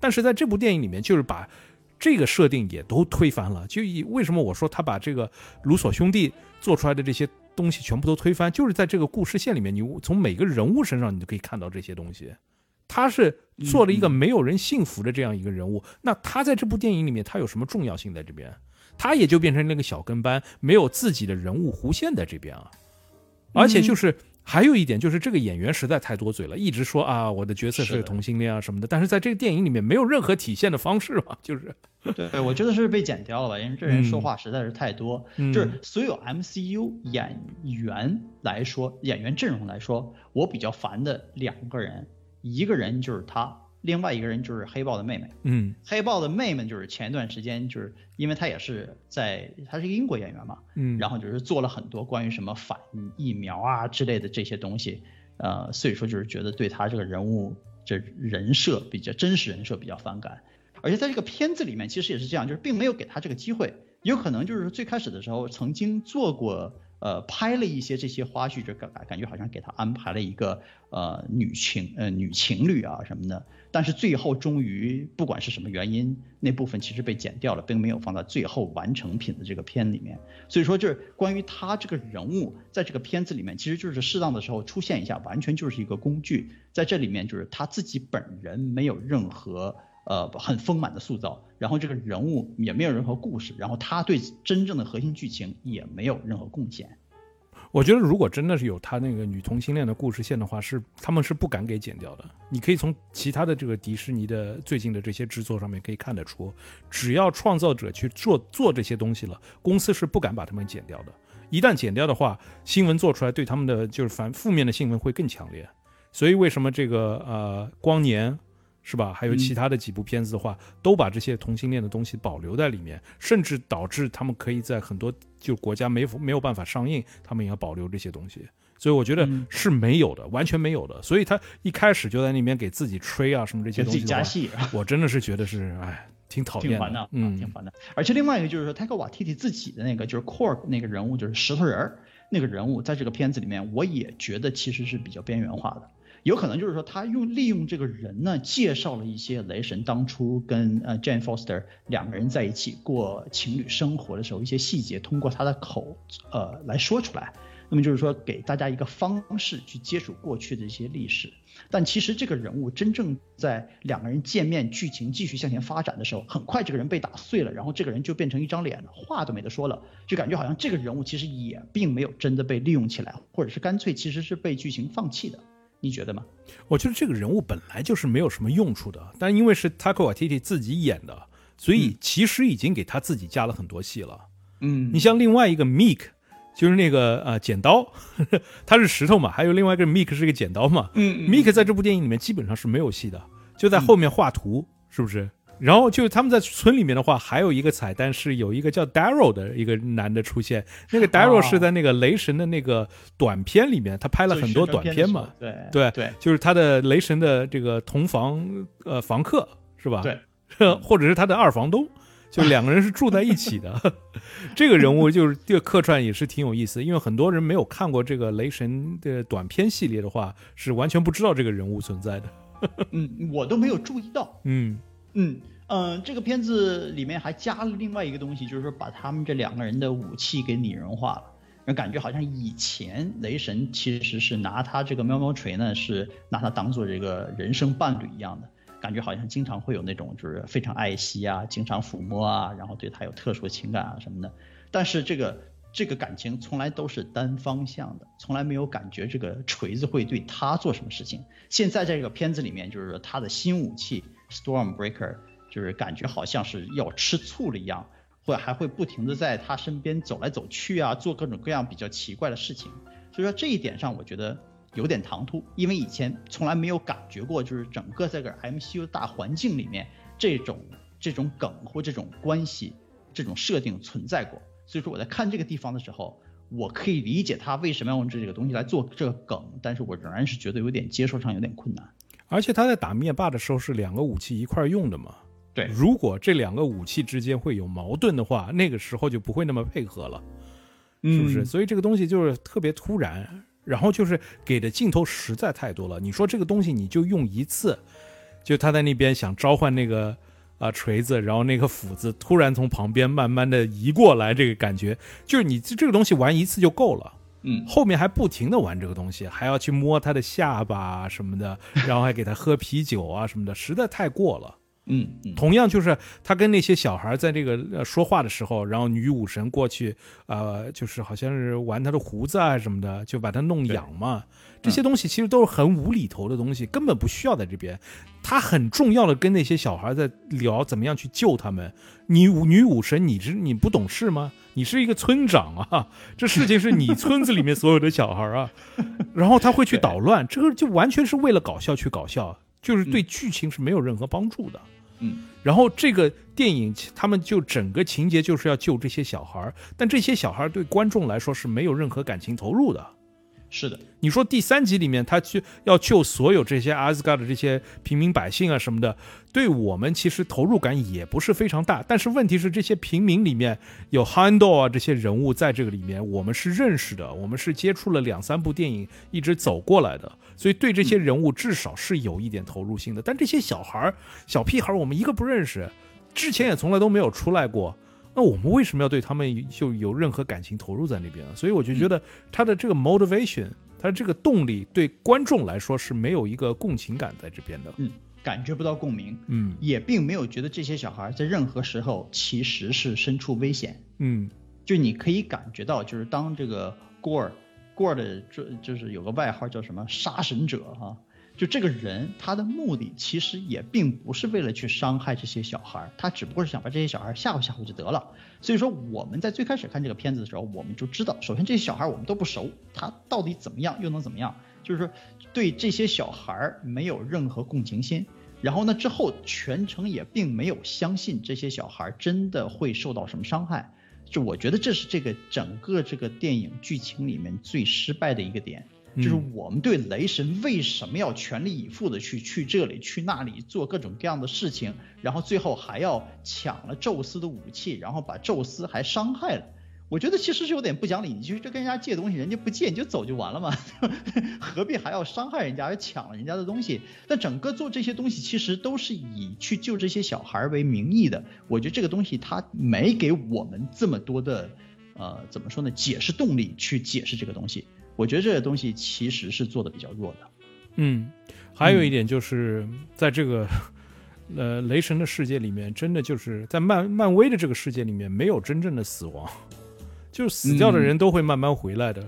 但是在这部电影里面，就是把这个设定也都推翻了。就以为什么我说他把这个卢索兄弟做出来的这些东西全部都推翻，就是在这个故事线里面，你从每个人物身上你都可以看到这些东西。他是做了一个没有人信服的这样一个人物。那他在这部电影里面，他有什么重要性在这边？他也就变成那个小跟班，没有自己的人物弧线在这边啊。而且就是还有一点，就是这个演员实在太多嘴了，一直说啊，我的角色是同性恋啊什么的。但是在这个电影里面没有任何体现的方式嘛，就是。对，我觉得是被剪掉了吧，因为这人说话实在是太多。就是所有 MCU 演员来说，演员阵容来说，我比较烦的两个人，一个人就是他。另外一个人就是黑豹的妹妹，嗯，黑豹的妹妹就是前一段时间就是因为她也是在，她是一个英国演员嘛，嗯，然后就是做了很多关于什么反疫苗啊之类的这些东西，呃，所以说就是觉得对她这个人物这人设比较真实人设比较反感，而且在这个片子里面其实也是这样，就是并没有给她这个机会，有可能就是最开始的时候曾经做过。呃，拍了一些这些花絮，就感感觉好像给他安排了一个呃女情呃女情侣啊什么的，但是最后终于不管是什么原因，那部分其实被剪掉了，并没有放在最后完成品的这个片里面。所以说，就是关于他这个人物在这个片子里面，其实就是适当的时候出现一下，完全就是一个工具，在这里面就是他自己本人没有任何。呃，很丰满的塑造，然后这个人物也没有任何故事，然后他对真正的核心剧情也没有任何贡献。我觉得如果真的是有他那个女同性恋的故事线的话，是他们是不敢给剪掉的。你可以从其他的这个迪士尼的最近的这些制作上面可以看得出，只要创造者去做做这些东西了，公司是不敢把他们剪掉的。一旦剪掉的话，新闻做出来对他们的就是反负面的新闻会更强烈。所以为什么这个呃光年？是吧？还有其他的几部片子的话，都把这些同性恋的东西保留在里面，甚至导致他们可以在很多就国家没没有办法上映，他们也要保留这些东西。所以我觉得是没有的，完全没有的。所以他一开始就在那边给自己吹啊什么这些东西，自己加戏。我真的是觉得是哎，挺讨厌的，嗯，挺烦的。而且另外一个就是说，泰戈瓦蒂蒂自己的那个就是 Core 那个人物，就是石头人儿那个人物，在这个片子里面，我也觉得其实是比较边缘化的。有可能就是说，他用利用这个人呢，介绍了一些雷神当初跟呃 Jane Foster 两个人在一起过情侣生活的时候一些细节，通过他的口呃来说出来。那么就是说，给大家一个方式去接触过去的一些历史。但其实这个人物真正在两个人见面，剧情继续向前发展的时候，很快这个人被打碎了，然后这个人就变成一张脸了，话都没得说了，就感觉好像这个人物其实也并没有真的被利用起来，或者是干脆其实是被剧情放弃的。你觉得吗？我觉得这个人物本来就是没有什么用处的，但因为是 Taika Waititi 自己演的，所以其实已经给他自己加了很多戏了。嗯，你像另外一个 Meek，就是那个呃剪刀，他是石头嘛，还有另外一个 Meek 是个剪刀嘛。嗯，Meek 在这部电影里面基本上是没有戏的，就在后面画图，是不是？然后就是他们在村里面的话，还有一个彩蛋是有一个叫 Daryl 的一个男的出现。那个 Daryl 是在那个雷神的那个短片里面，他拍了很多短片嘛。对对对，就是他的雷神的这个同房呃房客是吧？对，或者是他的二房东，就两个人是住在一起的。这个人物就是这个客串也是挺有意思，因为很多人没有看过这个雷神的短片系列的话，是完全不知道这个人物存在的。嗯，我都没有注意到。嗯。嗯嗯，这个片子里面还加了另外一个东西，就是说把他们这两个人的武器给拟人化了，感觉好像以前雷神其实是拿他这个喵喵锤呢，是拿他当做这个人生伴侣一样的，感觉好像经常会有那种就是非常爱惜啊，经常抚摸啊，然后对他有特殊情感啊什么的。但是这个这个感情从来都是单方向的，从来没有感觉这个锤子会对他做什么事情。现在在这个片子里面，就是说他的新武器。Stormbreaker 就是感觉好像是要吃醋了一样，或者还会不停的在他身边走来走去啊，做各种各样比较奇怪的事情。所以说这一点上，我觉得有点唐突，因为以前从来没有感觉过，就是整个在个 MCU 大环境里面这种这种梗或这种关系这种设定存在过。所以说我在看这个地方的时候，我可以理解他为什么要用这个东西来做这个梗，但是我仍然是觉得有点接受上有点困难。而且他在打灭霸的时候是两个武器一块用的嘛？对，如果这两个武器之间会有矛盾的话，那个时候就不会那么配合了，是不是？所以这个东西就是特别突然，然后就是给的镜头实在太多了。你说这个东西你就用一次，就他在那边想召唤那个啊锤子，然后那个斧子突然从旁边慢慢的移过来，这个感觉就是你这个东西玩一次就够了。嗯，后面还不停的玩这个东西，还要去摸他的下巴什么的，然后还给他喝啤酒啊什么的，实在太过了。嗯，同样就是他跟那些小孩在这个呃说话的时候，然后女武神过去，呃，就是好像是玩他的胡子啊什么的，就把他弄痒嘛。这些东西其实都是很无厘头的东西，根本不需要在这边。他很重要的跟那些小孩在聊怎么样去救他们。你女武神，你是你不懂事吗？你是一个村长啊，这事情是你村子里面所有的小孩啊，然后他会去捣乱，这个就完全是为了搞笑去搞笑，就是对剧情是没有任何帮助的。嗯，然后这个电影他们就整个情节就是要救这些小孩但这些小孩对观众来说是没有任何感情投入的。是的，你说第三集里面他去要救所有这些阿斯加的这些平民百姓啊什么的，对我们其实投入感也不是非常大。但是问题是这些平民里面有 h a n d l 啊这些人物在这个里面，我们是认识的，我们是接触了两三部电影一直走过来的，所以对这些人物至少是有一点投入性的。但这些小孩儿、小屁孩儿，我们一个不认识，之前也从来都没有出来过。那我们为什么要对他们就有任何感情投入在那边啊？所以我就觉得他的这个 motivation，他这个动力对观众来说是没有一个共情感在这边的。嗯，感觉不到共鸣。嗯，也并没有觉得这些小孩在任何时候其实是身处危险。嗯，就你可以感觉到，就是当这个 Gore，Gore 的这就是有个外号叫什么杀神者哈。就这个人，他的目的其实也并不是为了去伤害这些小孩，他只不过是想把这些小孩吓唬吓唬就得了。所以说我们在最开始看这个片子的时候，我们就知道，首先这些小孩我们都不熟，他到底怎么样又能怎么样？就是说对这些小孩没有任何共情心。然后呢，之后全程也并没有相信这些小孩真的会受到什么伤害。就我觉得这是这个整个这个电影剧情里面最失败的一个点。就是我们对雷神为什么要全力以赴的去去这里去那里做各种各样的事情，然后最后还要抢了宙斯的武器，然后把宙斯还伤害了。我觉得其实是有点不讲理，你就是跟人家借东西，人家不借你就走就完了嘛，何必还要伤害人家，还抢了人家的东西？那整个做这些东西其实都是以去救这些小孩为名义的。我觉得这个东西他没给我们这么多的呃怎么说呢解释动力去解释这个东西。我觉得这个东西其实是做的比较弱的。嗯，还有一点就是在这个呃雷神的世界里面，真的就是在漫漫威的这个世界里面，没有真正的死亡，就是死掉的人都会慢慢回来的。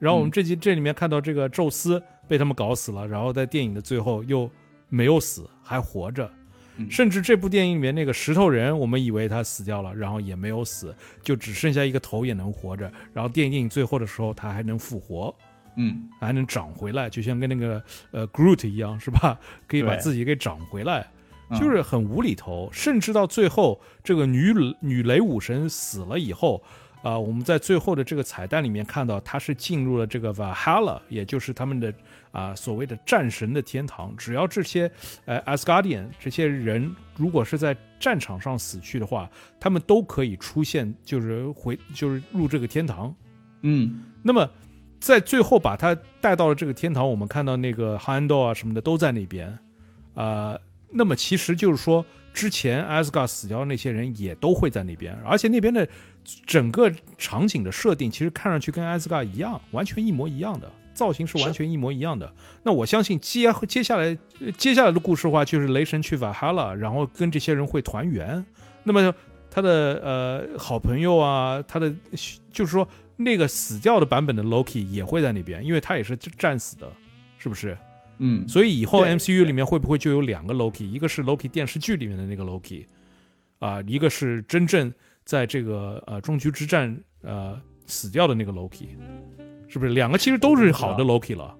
然后我们这集这里面看到这个宙斯被他们搞死了，然后在电影的最后又没有死，还活着。甚至这部电影里面那个石头人，我们以为他死掉了，然后也没有死，就只剩下一个头也能活着。然后电影最后的时候，他还能复活，嗯，还能长回来，就像跟那个呃 Groot 一样，是吧？可以把自己给长回来，就是很无厘头。甚至到最后，这个女女雷武神死了以后。啊，我们在最后的这个彩蛋里面看到，他是进入了这个 Valhalla，也就是他们的啊所谓的战神的天堂。只要这些呃 Asgardian 这些人如果是在战场上死去的话，他们都可以出现，就是回就是入这个天堂。嗯，那么在最后把他带到了这个天堂，我们看到那个 Handle 啊什么的都在那边。啊，那么其实就是说。之前 Asgard 死掉的那些人也都会在那边，而且那边的整个场景的设定其实看上去跟 Asgard 一样，完全一模一样的造型是完全一模一样的。那我相信接接下来接下来的故事的话，就是雷神去 Valhalla，然后跟这些人会团圆。那么他的呃好朋友啊，他的就是说那个死掉的版本的 Loki 也会在那边，因为他也是战死的，是不是？嗯，所以以后 MCU 里面会不会就有两个 Loki？一个是 Loki 电视剧里面的那个 Loki，啊，一个是真正在这个呃终局之战呃死掉的那个 Loki，是不是？两个其实都是好的 Loki 了，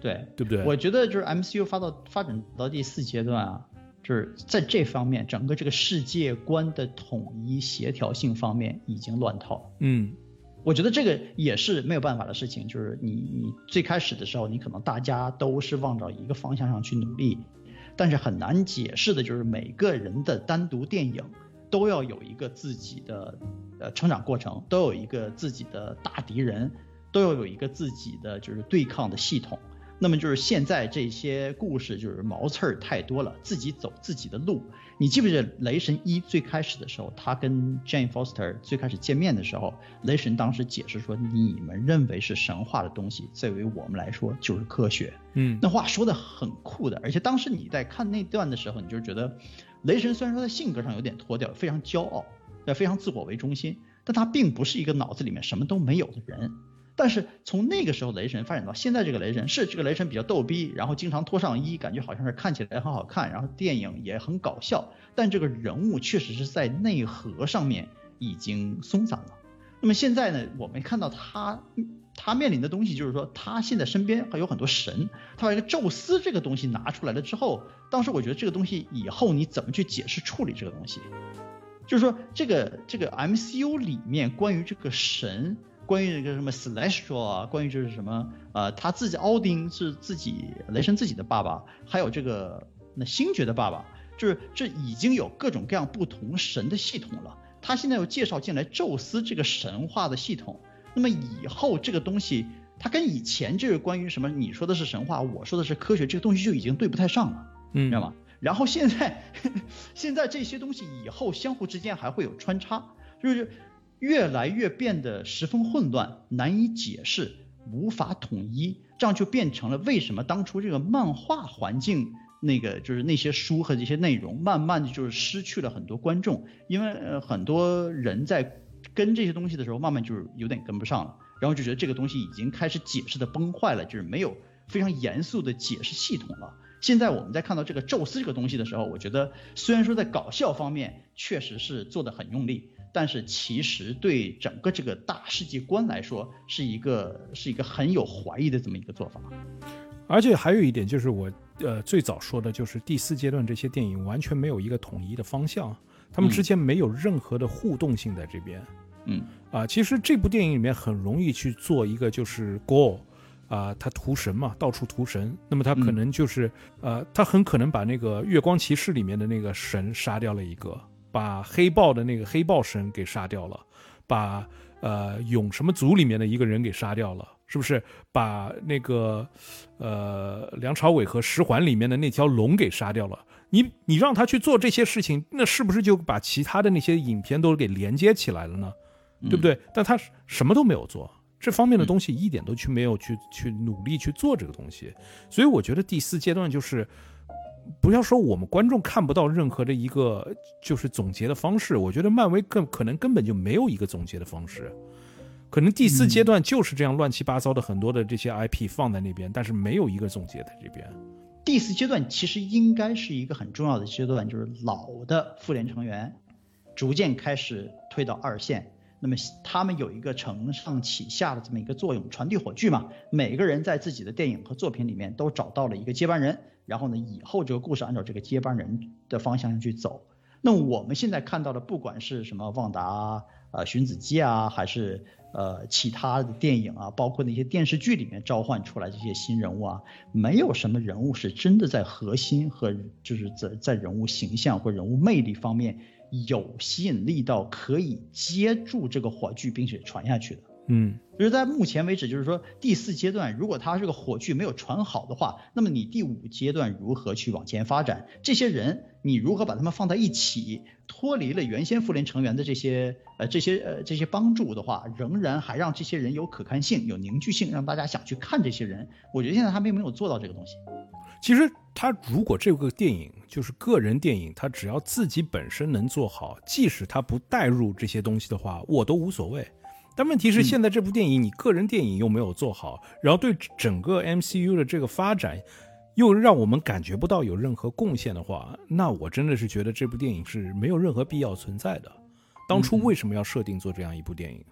对对不对？我觉得就是 MCU 发到发展到第四阶段啊，就是在这方面整个这个世界观的统一协调性方面已经乱套。嗯。我觉得这个也是没有办法的事情，就是你你最开始的时候，你可能大家都是往着一个方向上去努力，但是很难解释的就是每个人的单独电影都要有一个自己的呃成长过程，都有一个自己的大敌人，都要有一个自己的就是对抗的系统。那么就是现在这些故事就是毛刺儿太多了，自己走自己的路。你记不记得《雷神一》最开始的时候，他跟 Jane Foster 最开始见面的时候，雷神当时解释说：“你们认为是神话的东西，作为我们来说就是科学。”嗯，那话说的很酷的。而且当时你在看那段的时候，你就觉得，雷神虽然说他性格上有点脱掉，非常骄傲，也非常自我为中心，但他并不是一个脑子里面什么都没有的人。但是从那个时候雷神发展到现在这个雷神，是这个雷神比较逗逼，然后经常脱上衣，感觉好像是看起来很好看，然后电影也很搞笑，但这个人物确实是在内核上面已经松散了。那么现在呢，我们看到他他面临的东西就是说，他现在身边还有很多神，他把一个宙斯这个东西拿出来了之后，当时我觉得这个东西以后你怎么去解释处理这个东西？就是说这个这个 MCU 里面关于这个神。关于那个什么 Celestial 啊，关于就是什么呃，他自己奥丁是自己雷神自己的爸爸，还有这个那星爵的爸爸，就是这已经有各种各样不同神的系统了。他现在又介绍进来宙斯这个神话的系统，那么以后这个东西，它跟以前这个关于什么你说的是神话，我说的是科学，这个东西就已经对不太上了，嗯，知道吗？然后现在 现在这些东西以后相互之间还会有穿插，就是。越来越变得十分混乱，难以解释，无法统一，这样就变成了为什么当初这个漫画环境那个就是那些书和这些内容，慢慢的就是失去了很多观众，因为呃很多人在跟这些东西的时候，慢慢就是有点跟不上了，然后就觉得这个东西已经开始解释的崩坏了，就是没有非常严肃的解释系统了。现在我们在看到这个宙斯这个东西的时候，我觉得虽然说在搞笑方面确实是做的很用力。但是其实对整个这个大世界观来说，是一个是一个很有怀疑的这么一个做法。而且还有一点就是我呃最早说的就是第四阶段这些电影完全没有一个统一的方向，他们之间没有任何的互动性在这边。嗯啊，其实这部电影里面很容易去做一个就是 Go 啊，他屠神嘛，到处屠神，那么他可能就是呃，他很可能把那个月光骑士里面的那个神杀掉了一个。把黑豹的那个黑豹神给杀掉了，把呃勇什么族里面的一个人给杀掉了，是不是？把那个呃梁朝伟和十环里面的那条龙给杀掉了。你你让他去做这些事情，那是不是就把其他的那些影片都给连接起来了呢？对不对？但他什么都没有做，这方面的东西一点都去没有去去努力去做这个东西。所以我觉得第四阶段就是。不要说我们观众看不到任何的一个就是总结的方式，我觉得漫威更可能根本就没有一个总结的方式，可能第四阶段就是这样乱七八糟的很多的这些 IP 放在那边，但是没有一个总结在这边。第四阶段其实应该是一个很重要的阶段，就是老的妇联成员逐渐开始推到二线，那么他们有一个承上启下的这么一个作用，传递火炬嘛，每个人在自己的电影和作品里面都找到了一个接班人。然后呢，以后这个故事按照这个接班人的方向去走。那我们现在看到的，不管是什么旺达、啊荀子基啊，还是呃其他的电影啊，包括那些电视剧里面召唤出来这些新人物啊，没有什么人物是真的在核心和就是在在人物形象或人物魅力方面有吸引力到可以接住这个火炬并且传下去的。嗯，就是在目前为止，就是说第四阶段，如果它这个火炬没有传好的话，那么你第五阶段如何去往前发展？这些人你如何把他们放在一起，脱离了原先复联成员的这些呃这些呃这些帮助的话，仍然还让这些人有可看性、有凝聚性，让大家想去看这些人。我觉得现在他并没有做到这个东西。其实他如果这个电影就是个人电影，他只要自己本身能做好，即使他不带入这些东西的话，我都无所谓。但问题是，现在这部电影你个人电影又没有做好，然后对整个 MCU 的这个发展，又让我们感觉不到有任何贡献的话，那我真的是觉得这部电影是没有任何必要存在的。当初为什么要设定做这样一部电影？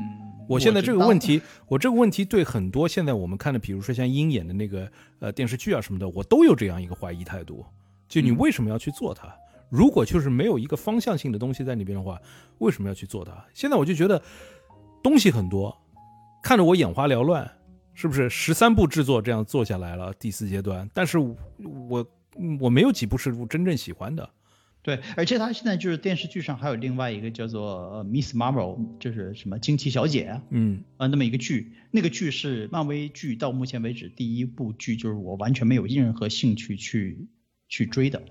嗯，我现在这个问题，我这个问题对很多现在我们看的，比如说像鹰眼的那个呃电视剧啊什么的，我都有这样一个怀疑态度。就你为什么要去做它？如果就是没有一个方向性的东西在里边的话，为什么要去做它？现在我就觉得。东西很多，看着我眼花缭乱，是不是？十三部制作这样做下来了，第四阶段，但是我我没有几部是真正喜欢的，对，而且他现在就是电视剧上还有另外一个叫做 Miss Marvel，就是什么惊奇小姐，嗯，啊，那么一个剧，那个剧是漫威剧到目前为止第一部剧，就是我完全没有任何兴趣去去追的。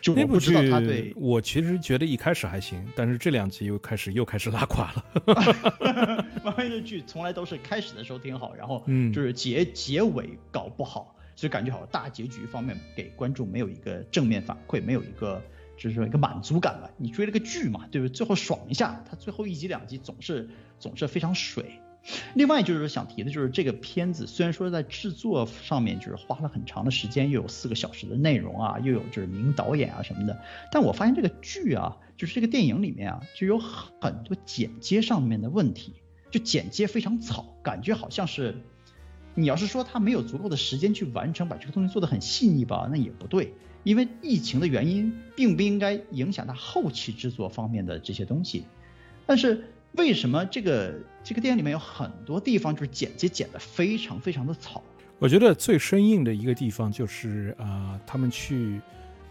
就我不知道他，对我其实觉得一开始还行，但是这两集又开始又开始拉垮了。漫威的剧从来都是开始的时候挺好，然后嗯，就是结结尾搞不好，所以感觉好像大结局方面给观众没有一个正面反馈，没有一个就是说一个满足感吧。你追了个剧嘛，对不对？最后爽一下，他最后一集两集总是总是非常水。另外就是想提的，就是这个片子虽然说在制作上面就是花了很长的时间，又有四个小时的内容啊，又有就是名导演啊什么的，但我发现这个剧啊，就是这个电影里面啊，就有很多剪接上面的问题，就剪接非常草，感觉好像是你要是说他没有足够的时间去完成把这个东西做得很细腻吧，那也不对，因为疫情的原因并不应该影响他后期制作方面的这些东西，但是。为什么这个这个电影里面有很多地方就是剪辑剪得非常非常的草？我觉得最生硬的一个地方就是啊，他们去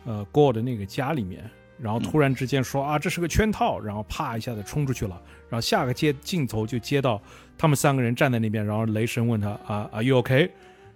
呃 Gore 的那个家里面，然后突然之间说啊这是个圈套，然后啪一下子冲出去了，然后下个接镜头就接到他们三个人站在那边，然后雷神问他啊 Are you OK？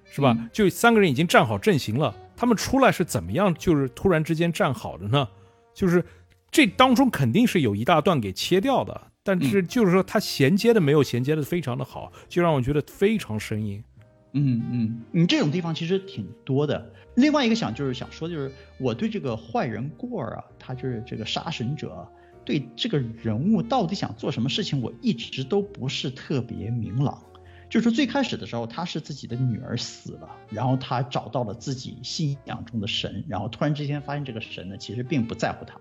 是吧？就三个人已经站好阵型了，他们出来是怎么样？就是突然之间站好的呢？就是这当中肯定是有一大段给切掉的。但是就是说，它衔接的没有衔接的非常的好，就让我觉得非常生硬。嗯嗯，你这种地方其实挺多的。另外一个想就是想说，就是我对这个坏人过儿啊，他就是这个杀神者，对这个人物到底想做什么事情，我一直都不是特别明朗。就是最开始的时候，他是自己的女儿死了，然后他找到了自己信仰中的神，然后突然之间发现这个神呢，其实并不在乎他。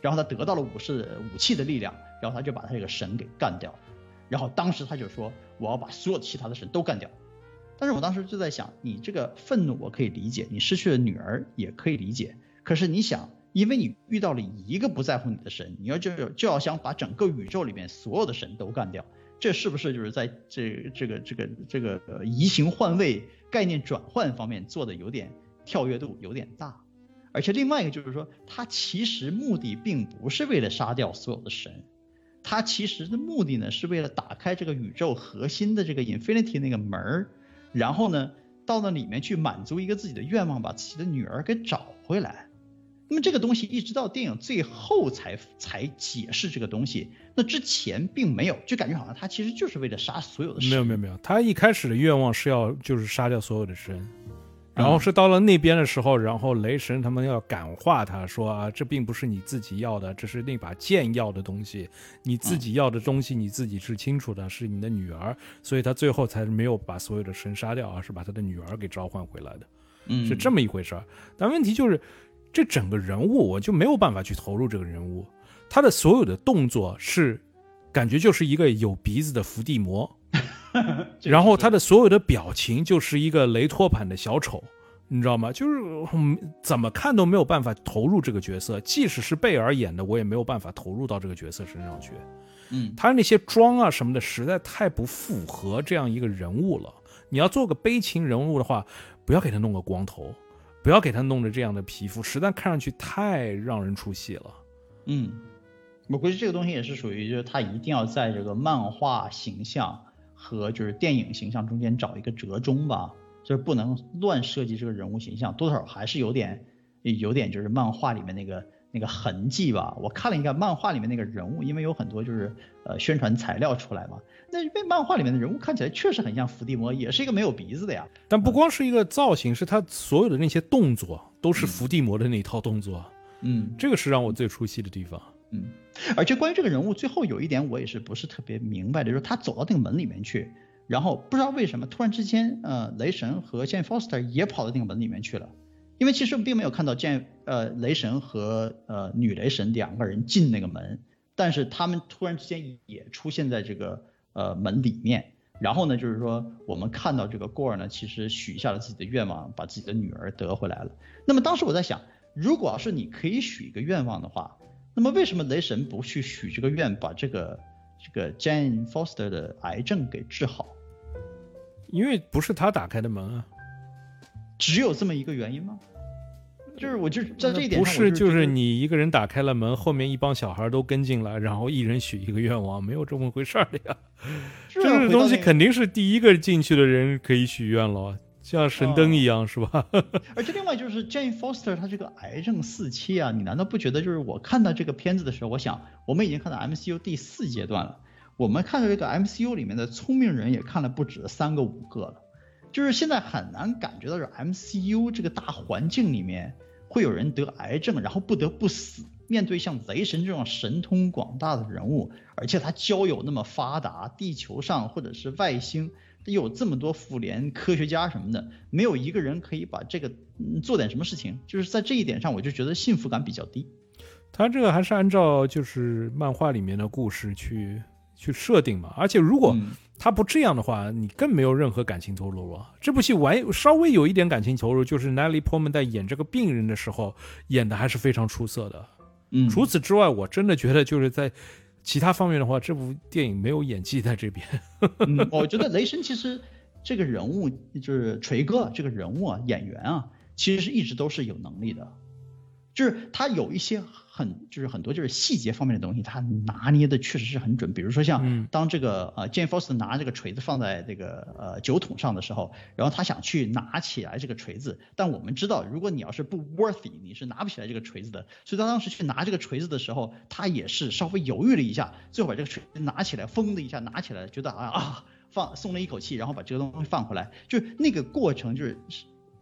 然后他得到了武士武器的力量，然后他就把他这个神给干掉，然后当时他就说我要把所有其他的神都干掉。但是我当时就在想，你这个愤怒我可以理解，你失去了女儿也可以理解。可是你想，因为你遇到了一个不在乎你的神，你要就就要想把整个宇宙里面所有的神都干掉，这是不是就是在这这个这个这个移形换位概念转换方面做的有点跳跃度有点大？而且另外一个就是说，他其实目的并不是为了杀掉所有的神，他其实的目的呢是为了打开这个宇宙核心的这个 infinity 那个门儿，然后呢到那里面去满足一个自己的愿望，把自己的女儿给找回来。那么这个东西一直到电影最后才才解释这个东西，那之前并没有，就感觉好像他其实就是为了杀所有的神。没有没有没有，他一开始的愿望是要就是杀掉所有的神。然后是到了那边的时候，然后雷神他们要感化他，说啊，这并不是你自己要的，这是那把剑要的东西，你自己要的东西你自己是清楚的，是你的女儿，所以他最后才没有把所有的神杀掉，而是把他的女儿给召唤回来的，嗯，是这么一回事儿。但问题就是，这整个人物我就没有办法去投入这个人物，他的所有的动作是，感觉就是一个有鼻子的伏地魔。然后他的所有的表情就是一个雷托版的小丑，你知道吗？就是怎么看都没有办法投入这个角色，即使是贝尔演的，我也没有办法投入到这个角色身上去。嗯，他那些妆啊什么的，实在太不符合这样一个人物了。你要做个悲情人物的话，不要给他弄个光头，不要给他弄的这样的皮肤，实在看上去太让人出戏了。嗯，我估计这个东西也是属于，就是他一定要在这个漫画形象。和就是电影形象中间找一个折中吧，就是不能乱设计这个人物形象，多少还是有点有点就是漫画里面那个那个痕迹吧。我看了一下漫画里面那个人物，因为有很多就是呃宣传材料出来嘛，那被漫画里面的人物看起来确实很像伏地魔，也是一个没有鼻子的呀。但不光是一个造型，是他所有的那些动作都是伏地魔的那一套动作。嗯，这个是让我最出戏的地方。嗯，嗯而且关于这个人物，最后有一点我也是不是特别明白的，就是他走到那个门里面去，然后不知道为什么突然之间，呃，雷神和 Jane Foster 也跑到那个门里面去了，因为其实并没有看到 Jane 呃雷神和呃女雷神两个人进那个门，但是他们突然之间也出现在这个呃门里面，然后呢，就是说我们看到这个 Gore 呢，其实许下了自己的愿望，把自己的女儿得回来了。那么当时我在想，如果要是你可以许一个愿望的话。那么为什么雷神不去许这个愿，把这个这个 Jane Foster 的癌症给治好？因为不是他打开的门啊。只有这么一个原因吗？就是我就在这一点不是就是你一个人打开了门，后面一帮小孩都跟进来，然后一人许一个愿望，没有这么回事儿的呀。这个东西肯定是第一个进去的人可以许愿了，像神灯一样，是吧？而且另外就是 Jane Foster 她这个癌症四期啊，你难道不觉得就是我看到这个片子的时候，我想我们已经看到 MCU 第四阶段了，我们看到这个 MCU 里面的聪明人也看了不止三个五个了，就是现在很难感觉到是 MCU 这个大环境里面。会有人得癌症，然后不得不死。面对像雷神这种神通广大的人物，而且他交友那么发达，地球上或者是外星有这么多妇联科学家什么的，没有一个人可以把这个做点什么事情。就是在这一点上，我就觉得幸福感比较低。他这个还是按照就是漫画里面的故事去去设定嘛，而且如果。他不这样的话，你更没有任何感情投入了。这部戏完稍微有一点感情投入，就是 Natalie Portman 在演这个病人的时候演的还是非常出色的。嗯，除此之外，我真的觉得就是在其他方面的话，这部电影没有演技在这边。我觉得雷神其实这个人物就是锤哥这个人物啊，演员啊，其实是一直都是有能力的，就是他有一些。很就是很多就是细节方面的东西，他拿捏的确实是很准。比如说像当这个呃 Jane Foster 拿这个锤子放在这个呃酒桶上的时候，然后他想去拿起来这个锤子，但我们知道，如果你要是不 worthy，你是拿不起来这个锤子的。所以他当时去拿这个锤子的时候，他也是稍微犹豫了一下，最后把这个锤子拿起来，风的一下拿起来，觉得啊啊放松了一口气，然后把这个东西放回来，就是那个过程就是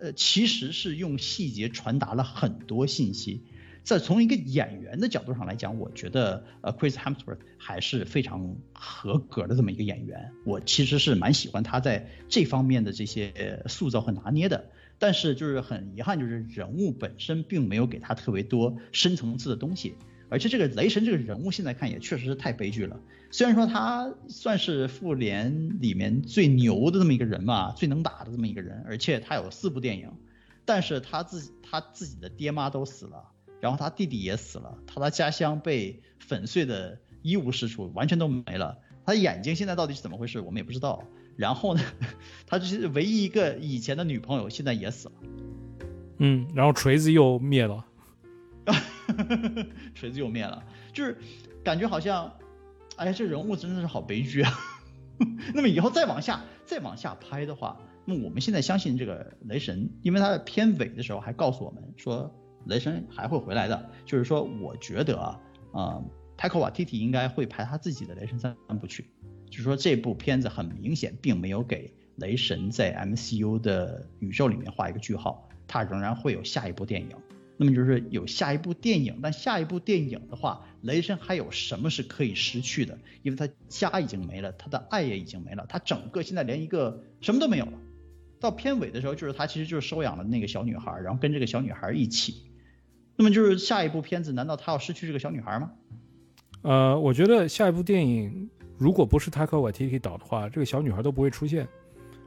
呃其实是用细节传达了很多信息。在从一个演员的角度上来讲，我觉得呃，Chris Hemsworth 还是非常合格的这么一个演员。我其实是蛮喜欢他在这方面的这些塑造和拿捏的。但是就是很遗憾，就是人物本身并没有给他特别多深层次的东西。而且这个雷神这个人物现在看也确实是太悲剧了。虽然说他算是复联里面最牛的这么一个人嘛，最能打的这么一个人，而且他有四部电影，但是他自己他自己的爹妈都死了。然后他弟弟也死了，他的家乡被粉碎的一无是处，完全都没了。他眼睛现在到底是怎么回事，我们也不知道。然后呢，他就是唯一一个以前的女朋友，现在也死了。嗯，然后锤子又灭了，锤子又灭了，就是感觉好像，哎呀，这人物真的是好悲剧啊。那么以后再往下再往下拍的话，那么我们现在相信这个雷神，因为他在片尾的时候还告诉我们说。雷神还会回来的，就是说，我觉得啊，啊，泰克瓦蒂蒂应该会拍他自己的雷神三部曲，就是说这部片子很明显并没有给雷神在 MCU 的宇宙里面画一个句号，他仍然会有下一部电影。那么就是有下一部电影，但下一部电影的话，雷神还有什么是可以失去的？因为他家已经没了，他的爱也已经没了，他整个现在连一个什么都没有了。到片尾的时候，就是他其实就是收养了那个小女孩，然后跟这个小女孩一起。那么就是下一部片子，难道他要失去这个小女孩吗？呃，我觉得下一部电影如果不是他和瓦提提导的话，这个小女孩都不会出现。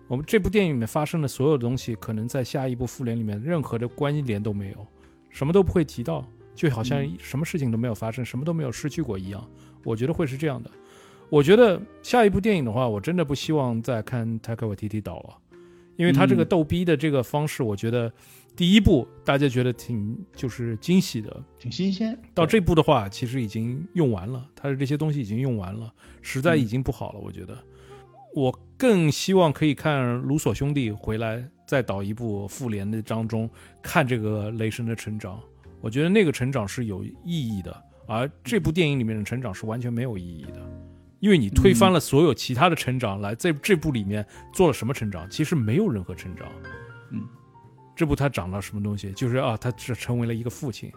我们这部电影里面发生的所有的东西，可能在下一部复联里面任何的关联都没有，什么都不会提到，就好像什么事情都没有发生，什么都没有失去过一样。我觉得会是这样的。我觉得下一部电影的话，我真的不希望再看泰克瓦提提导了，因为他这个逗逼的这个方式，我觉得。第一部大家觉得挺就是惊喜的，挺新鲜。到这部的话，其实已经用完了，他的这些东西已经用完了，实在已经不好了。我觉得，我更希望可以看卢索兄弟回来再导一部复联的当中，看这个雷神的成长。我觉得那个成长是有意义的，而这部电影里面的成长是完全没有意义的，因为你推翻了所有其他的成长，来在这部里面做了什么成长？其实没有任何成长。嗯。这部他长了什么东西？就是啊，他是成为了一个父亲，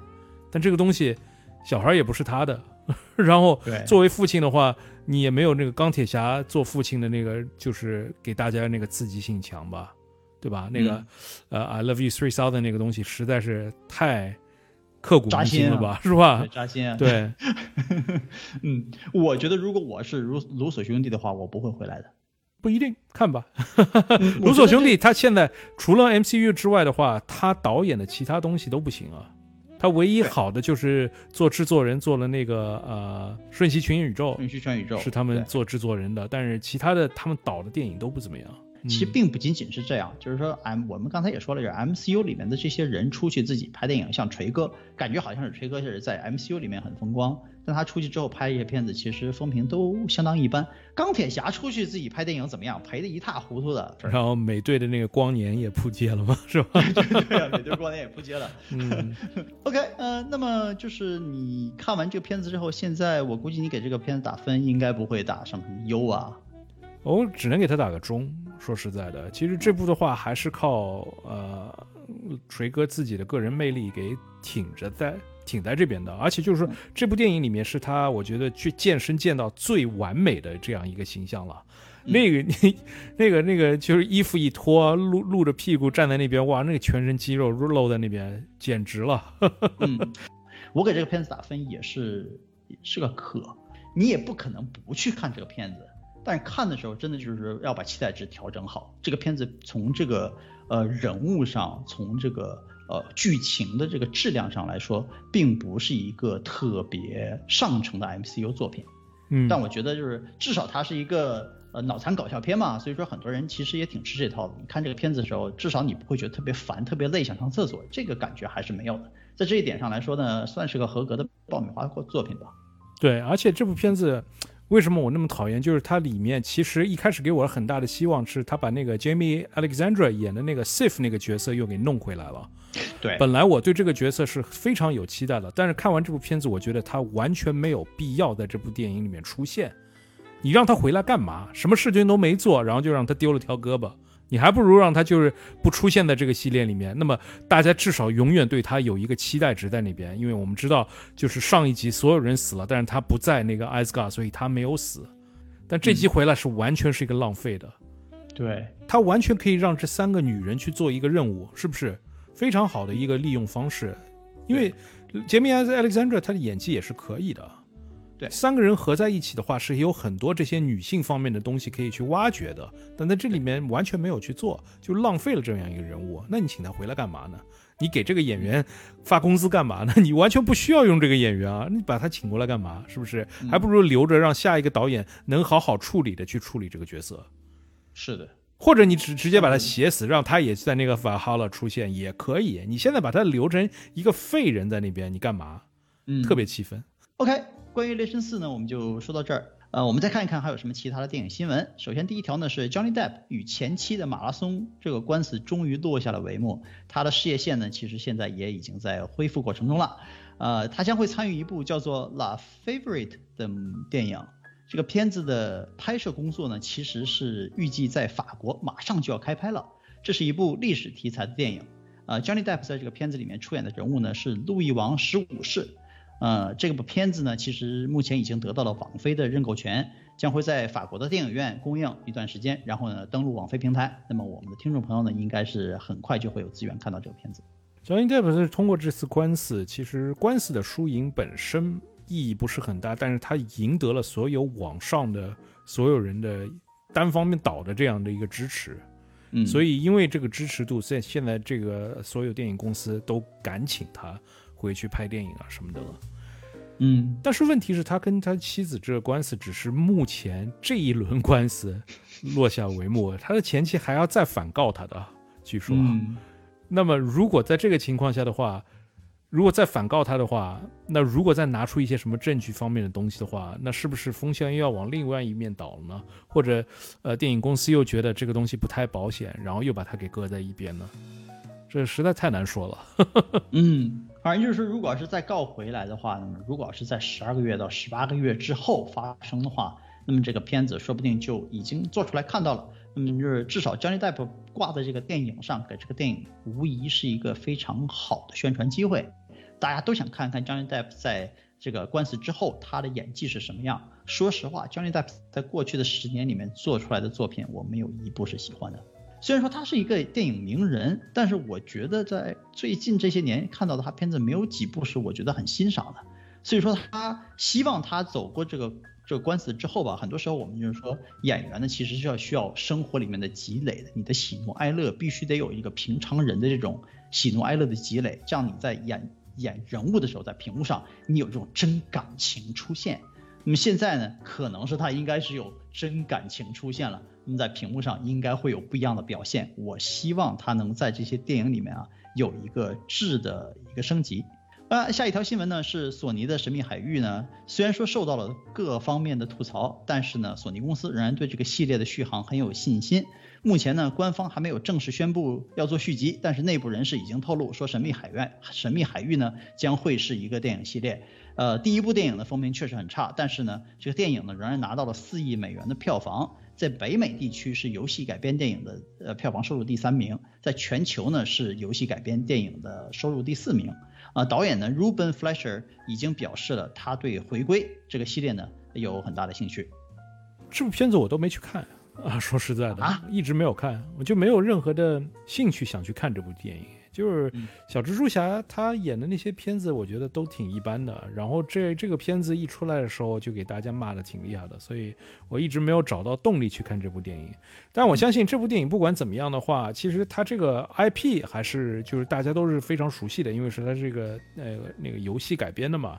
但这个东西，小孩也不是他的。然后作为父亲的话，你也没有那个钢铁侠做父亲的那个，就是给大家那个刺激性强吧，对吧？那个呃，I love you three thousand 那个东西实在是太刻骨铭心了吧，是吧？扎心啊！对，嗯，我觉得如果我是卢卢索兄弟的话，我不会回来的。不一定看吧，卢索兄弟他现在除了 MCU 之外的话，他导演的其他东西都不行啊。他唯一好的就是做制作人做了那个呃《瞬息全宇宙》，瞬息全宇宙是他们做制作人的，但是其他的他们导的电影都不怎么样。其实并不仅仅是这样，就是说 M 我们刚才也说了，就是 MCU 里面的这些人出去自己拍电影，像锤哥，感觉好像是锤哥是在 MCU 里面很风光，但他出去之后拍一些片子，其实风评都相当一般。钢铁侠出去自己拍电影怎么样？赔的一塌糊涂的。然后美队的那个光年也扑街了嘛？是吧？对啊，美队光年也扑街了。嗯。OK，呃，那么就是你看完这个片子之后，现在我估计你给这个片子打分应该不会打上什么优啊。我只能给他打个中。说实在的，其实这部的话还是靠呃锤哥自己的个人魅力给挺着在挺在这边的。而且就是说，这部电影里面是他我觉得去健身健到最完美的这样一个形象了。那个你 那个那个就是衣服一脱，露露着屁股站在那边，哇，那个全身肌肉露在那边，简直了。我给这个片子打分也是是个可，你也不可能不去看这个片子。但是看的时候，真的就是要把期待值调整好。这个片子从这个呃人物上，从这个呃剧情的这个质量上来说，并不是一个特别上乘的 MCU 作品。嗯，但我觉得就是至少它是一个呃脑残搞笑片嘛，所以说很多人其实也挺吃这套的。你看这个片子的时候，至少你不会觉得特别烦、特别累，想上厕所，这个感觉还是没有的。在这一点上来说呢，算是个合格的爆米花作品吧。对，而且这部片子。为什么我那么讨厌？就是它里面其实一开始给我很大的希望，是他把那个 Jamie Alexandra 演的那个 Sif 那个角色又给弄回来了。对，本来我对这个角色是非常有期待的，但是看完这部片子，我觉得他完全没有必要在这部电影里面出现。你让他回来干嘛？什么事情都没做，然后就让他丢了条胳膊。你还不如让他就是不出现在这个系列里面，那么大家至少永远对他有一个期待值在那边，因为我们知道就是上一集所有人死了，但是他不在那个艾斯 d 所以他没有死，但这集回来是完全是一个浪费的，对他完全可以让这三个女人去做一个任务，是不是？非常好的一个利用方式？因为杰米·艾斯 Alexandra 他的演技也是可以的。对，三个人合在一起的话，是有很多这些女性方面的东西可以去挖掘的，但在这里面完全没有去做，就浪费了这样一个人物。那你请他回来干嘛呢？你给这个演员发工资干嘛呢？你完全不需要用这个演员啊，你把他请过来干嘛？是不是？还不如留着让下一个导演能好好处理的去处理这个角色。是的，或者你直直接把他写死，让他也在那个法哈勒出现也可以。你现在把他留成一个废人在那边，你干嘛？嗯，特别气愤。OK。关于雷神四呢，我们就说到这儿。呃，我们再看一看还有什么其他的电影新闻。首先第一条呢是 Johnny Depp 与前妻的马拉松这个官司终于落下了帷幕，他的事业线呢其实现在也已经在恢复过程中了。呃，他将会参与一部叫做《La Favorite》的电影。这个片子的拍摄工作呢其实是预计在法国马上就要开拍了。这是一部历史题材的电影。呃，Johnny Depp 在这个片子里面出演的人物呢是路易王十五世。呃，这部片子呢，其实目前已经得到了网飞的认购权，将会在法国的电影院公映一段时间，然后呢登陆网飞平台。那么我们的听众朋友呢，应该是很快就会有资源看到这个片子。Johnny Depp 是通过这次官司，其实官司的输赢本身意义不是很大，但是他赢得了所有网上的所有人的单方面倒的这样的一个支持。嗯，所以因为这个支持度，现现在这个所有电影公司都敢请他。回去拍电影啊什么的了，嗯，但是问题是，他跟他妻子这个官司只是目前这一轮官司落下帷幕，他的前妻还要再反告他的，据说。那么如果在这个情况下的话，如果再反告他的话，那如果再拿出一些什么证据方面的东西的话，那是不是风向又要往另外一面倒了呢？或者，呃，电影公司又觉得这个东西不太保险，然后又把它给搁在一边呢？这实在太难说了。嗯。反正就是说，如果要是再告回来的话，那么如果要是在十二个月到十八个月之后发生的话，那么这个片子说不定就已经做出来看到了。那么就是至少 Johnny Depp 挂在这个电影上，给这个电影无疑是一个非常好的宣传机会。大家都想看看 Johnny Depp 在这个官司之后他的演技是什么样。说实话，Johnny Depp 在过去的十年里面做出来的作品，我没有一部是喜欢的。虽然说他是一个电影名人，但是我觉得在最近这些年看到的他片子没有几部是我觉得很欣赏的。所以说他希望他走过这个这个官司之后吧，很多时候我们就是说演员呢其实是要需要生活里面的积累的，你的喜怒哀乐必须得有一个平常人的这种喜怒哀乐的积累，这样你在演演人物的时候，在屏幕上你有这种真感情出现。那么现在呢，可能是他应该是有真感情出现了。那么在屏幕上应该会有不一样的表现。我希望他能在这些电影里面啊有一个质的一个升级。呃，下一条新闻呢是索尼的《神秘海域》呢，虽然说受到了各方面的吐槽，但是呢，索尼公司仍然对这个系列的续航很有信心。目前呢，官方还没有正式宣布要做续集，但是内部人士已经透露说，《神秘海域》《神秘海域》呢将会是一个电影系列。呃，第一部电影的风评确实很差，但是呢，这个电影呢仍然拿到了四亿美元的票房，在北美地区是游戏改编电影的呃票房收入第三名，在全球呢是游戏改编电影的收入第四名。啊，导演呢，Ruben Fleischer 已经表示了他对回归这个系列呢有很大的兴趣。这部片子我都没去看啊，说实在的，啊一直没有看，我就没有任何的兴趣想去看这部电影。就是小蜘蛛侠他演的那些片子，我觉得都挺一般的。然后这这个片子一出来的时候，就给大家骂的挺厉害的，所以我一直没有找到动力去看这部电影。但我相信这部电影不管怎么样的话，其实它这个 IP 还是就是大家都是非常熟悉的，因为是它这个呃那个游戏改编的嘛。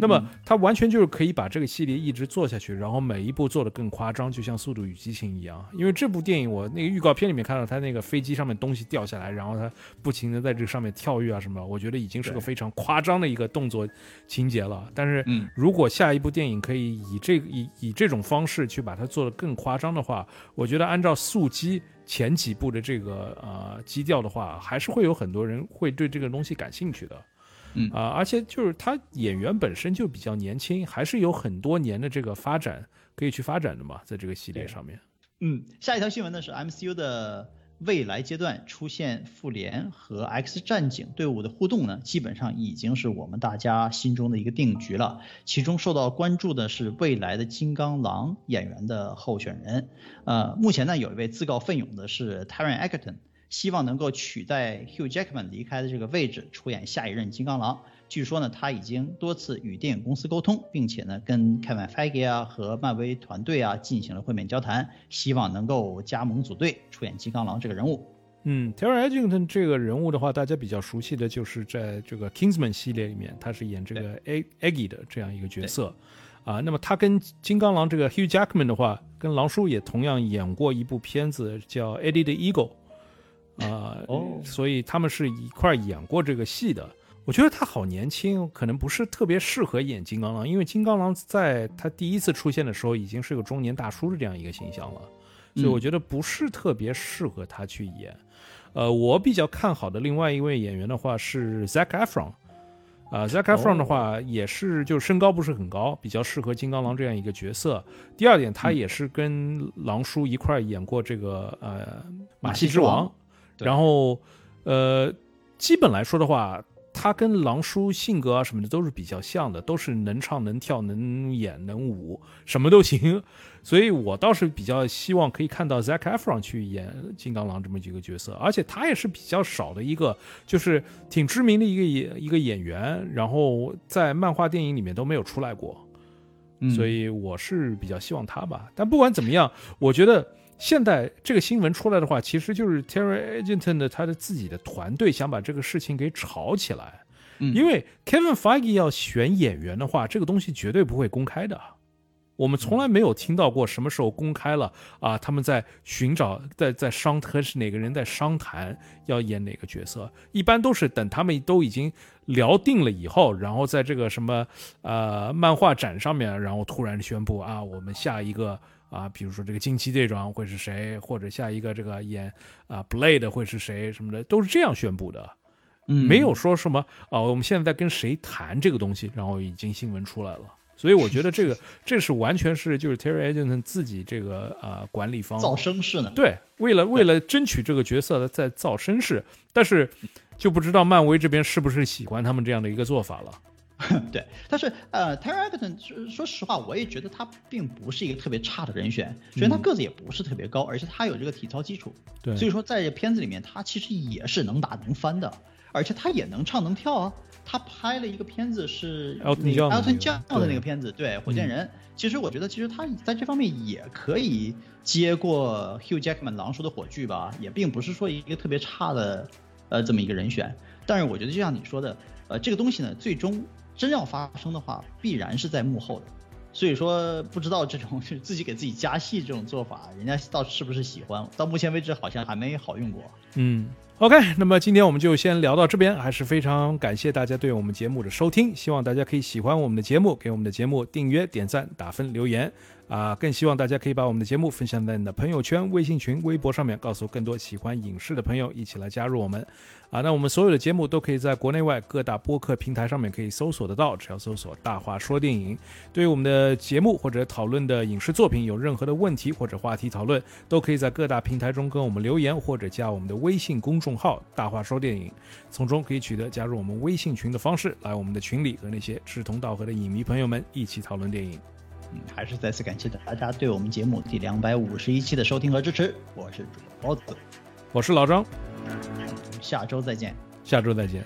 那么它完全就是可以把这个系列一直做下去，然后每一部做的更夸张，就像《速度与激情》一样。因为这部电影我那个预告片里面看到它那个飞机上面东西掉下来，然后它不停。在这个上面跳跃啊什么，我觉得已经是个非常夸张的一个动作情节了。但是，如果下一部电影可以以这以以这种方式去把它做得更夸张的话，我觉得按照速激前几部的这个呃基调的话，还是会有很多人会对这个东西感兴趣的。嗯啊，而且就是他演员本身就比较年轻，还是有很多年的这个发展可以去发展的嘛，在这个系列上面。嗯，下一条新闻呢是 MCU 的。未来阶段出现复联和 X 战警队伍的互动呢，基本上已经是我们大家心中的一个定局了。其中受到关注的是未来的金刚狼演员的候选人。呃，目前呢有一位自告奋勇的是 Taron Egerton，希望能够取代 Hugh Jackman 离开的这个位置，出演下一任金刚狼。据说呢，他已经多次与电影公司沟通，并且呢，跟 Kevin Feige 啊和漫威团队啊进行了会面交谈，希望能够加盟组队出演金刚狼这个人物。嗯，Taron Egerton 这个人物的话，大家比较熟悉的就是在这个 Kingsman 系列里面，他是演这个 Aggie 的这样一个角色。啊，那么他跟金刚狼这个 Hugh Jackman 的话，跟狼叔也同样演过一部片子叫 Eddie the Eagle。啊，哦，所以他们是一块演过这个戏的。我觉得他好年轻，可能不是特别适合演金刚狼，因为金刚狼在他第一次出现的时候已经是个中年大叔的这样一个形象了，所以我觉得不是特别适合他去演。呃，我比较看好的另外一位演员的话是 Zac Efron，啊，Zac Efron 的话也是就身高不是很高，比较适合金刚狼这样一个角色。第二点，他也是跟狼叔一块演过这个呃马戏之王，然后呃，基本来说的话。他跟狼叔性格啊什么的都是比较像的，都是能唱能跳能演能舞，什么都行。所以我倒是比较希望可以看到 Zac Efron 去演金刚狼这么几个角色，而且他也是比较少的一个，就是挺知名的一个演一个演员，然后在漫画电影里面都没有出来过，所以我是比较希望他吧。但不管怎么样，我觉得。现在这个新闻出来的话，其实就是 Terry Agenton 的他的自己的团队想把这个事情给炒起来，嗯因为 Kevin Feige 要选演员的话，这个东西绝对不会公开的。我们从来没有听到过什么时候公开了啊，他们在寻找，在在商和是哪个人在商谈要演哪个角色，一般都是等他们都已经聊定了以后，然后在这个什么呃漫画展上面，然后突然宣布啊，我们下一个。啊，比如说这个惊奇队长会是谁，或者下一个这个演啊 Blade 会是谁什么的，都是这样宣布的，没有说什么啊，我们现在在跟谁谈这个东西，然后已经新闻出来了。所以我觉得这个这是完全是就是 Terry Egerton 自己这个啊管理方造声势呢。对，为了为了争取这个角色的在造声势，但是就不知道漫威这边是不是喜欢他们这样的一个做法了。对，但是呃，Terry Egerton 说实话，我也觉得他并不是一个特别差的人选。首先他个子也不是特别高，而且他有这个体操基础。对，所以说在这片子里面，他其实也是能打能翻的，而且他也能唱能跳啊。他拍了一个片子是 Elton John 的那个片子，对，火箭人。其实我觉得，其实他在这方面也可以接过 Hugh Jackman 狼叔的火炬吧，也并不是说一个特别差的呃这么一个人选。但是我觉得就像你说的，呃，这个东西呢，最终。真要发生的话，必然是在幕后的，所以说不知道这种 是自己给自己加戏这种做法，人家到是不是喜欢？到目前为止好像还没好用过。嗯，OK，那么今天我们就先聊到这边，还是非常感谢大家对我们节目的收听，希望大家可以喜欢我们的节目，给我们的节目订阅、点赞、打分、留言。啊，更希望大家可以把我们的节目分享在你的朋友圈、微信群、微博上面，告诉更多喜欢影视的朋友一起来加入我们。啊，那我们所有的节目都可以在国内外各大播客平台上面可以搜索得到，只要搜索“大话说电影”。对于我们的节目或者讨论的影视作品有任何的问题或者话题讨论，都可以在各大平台中跟我们留言或者加我们的微信公众号“大话说电影”，从中可以取得加入我们微信群的方式，来我们的群里和那些志同道合的影迷朋友们一起讨论电影。嗯，还是再次感谢大家对我们节目第两百五十一期的收听和支持。我是主播包子，我是老张，下周再见，下周再见。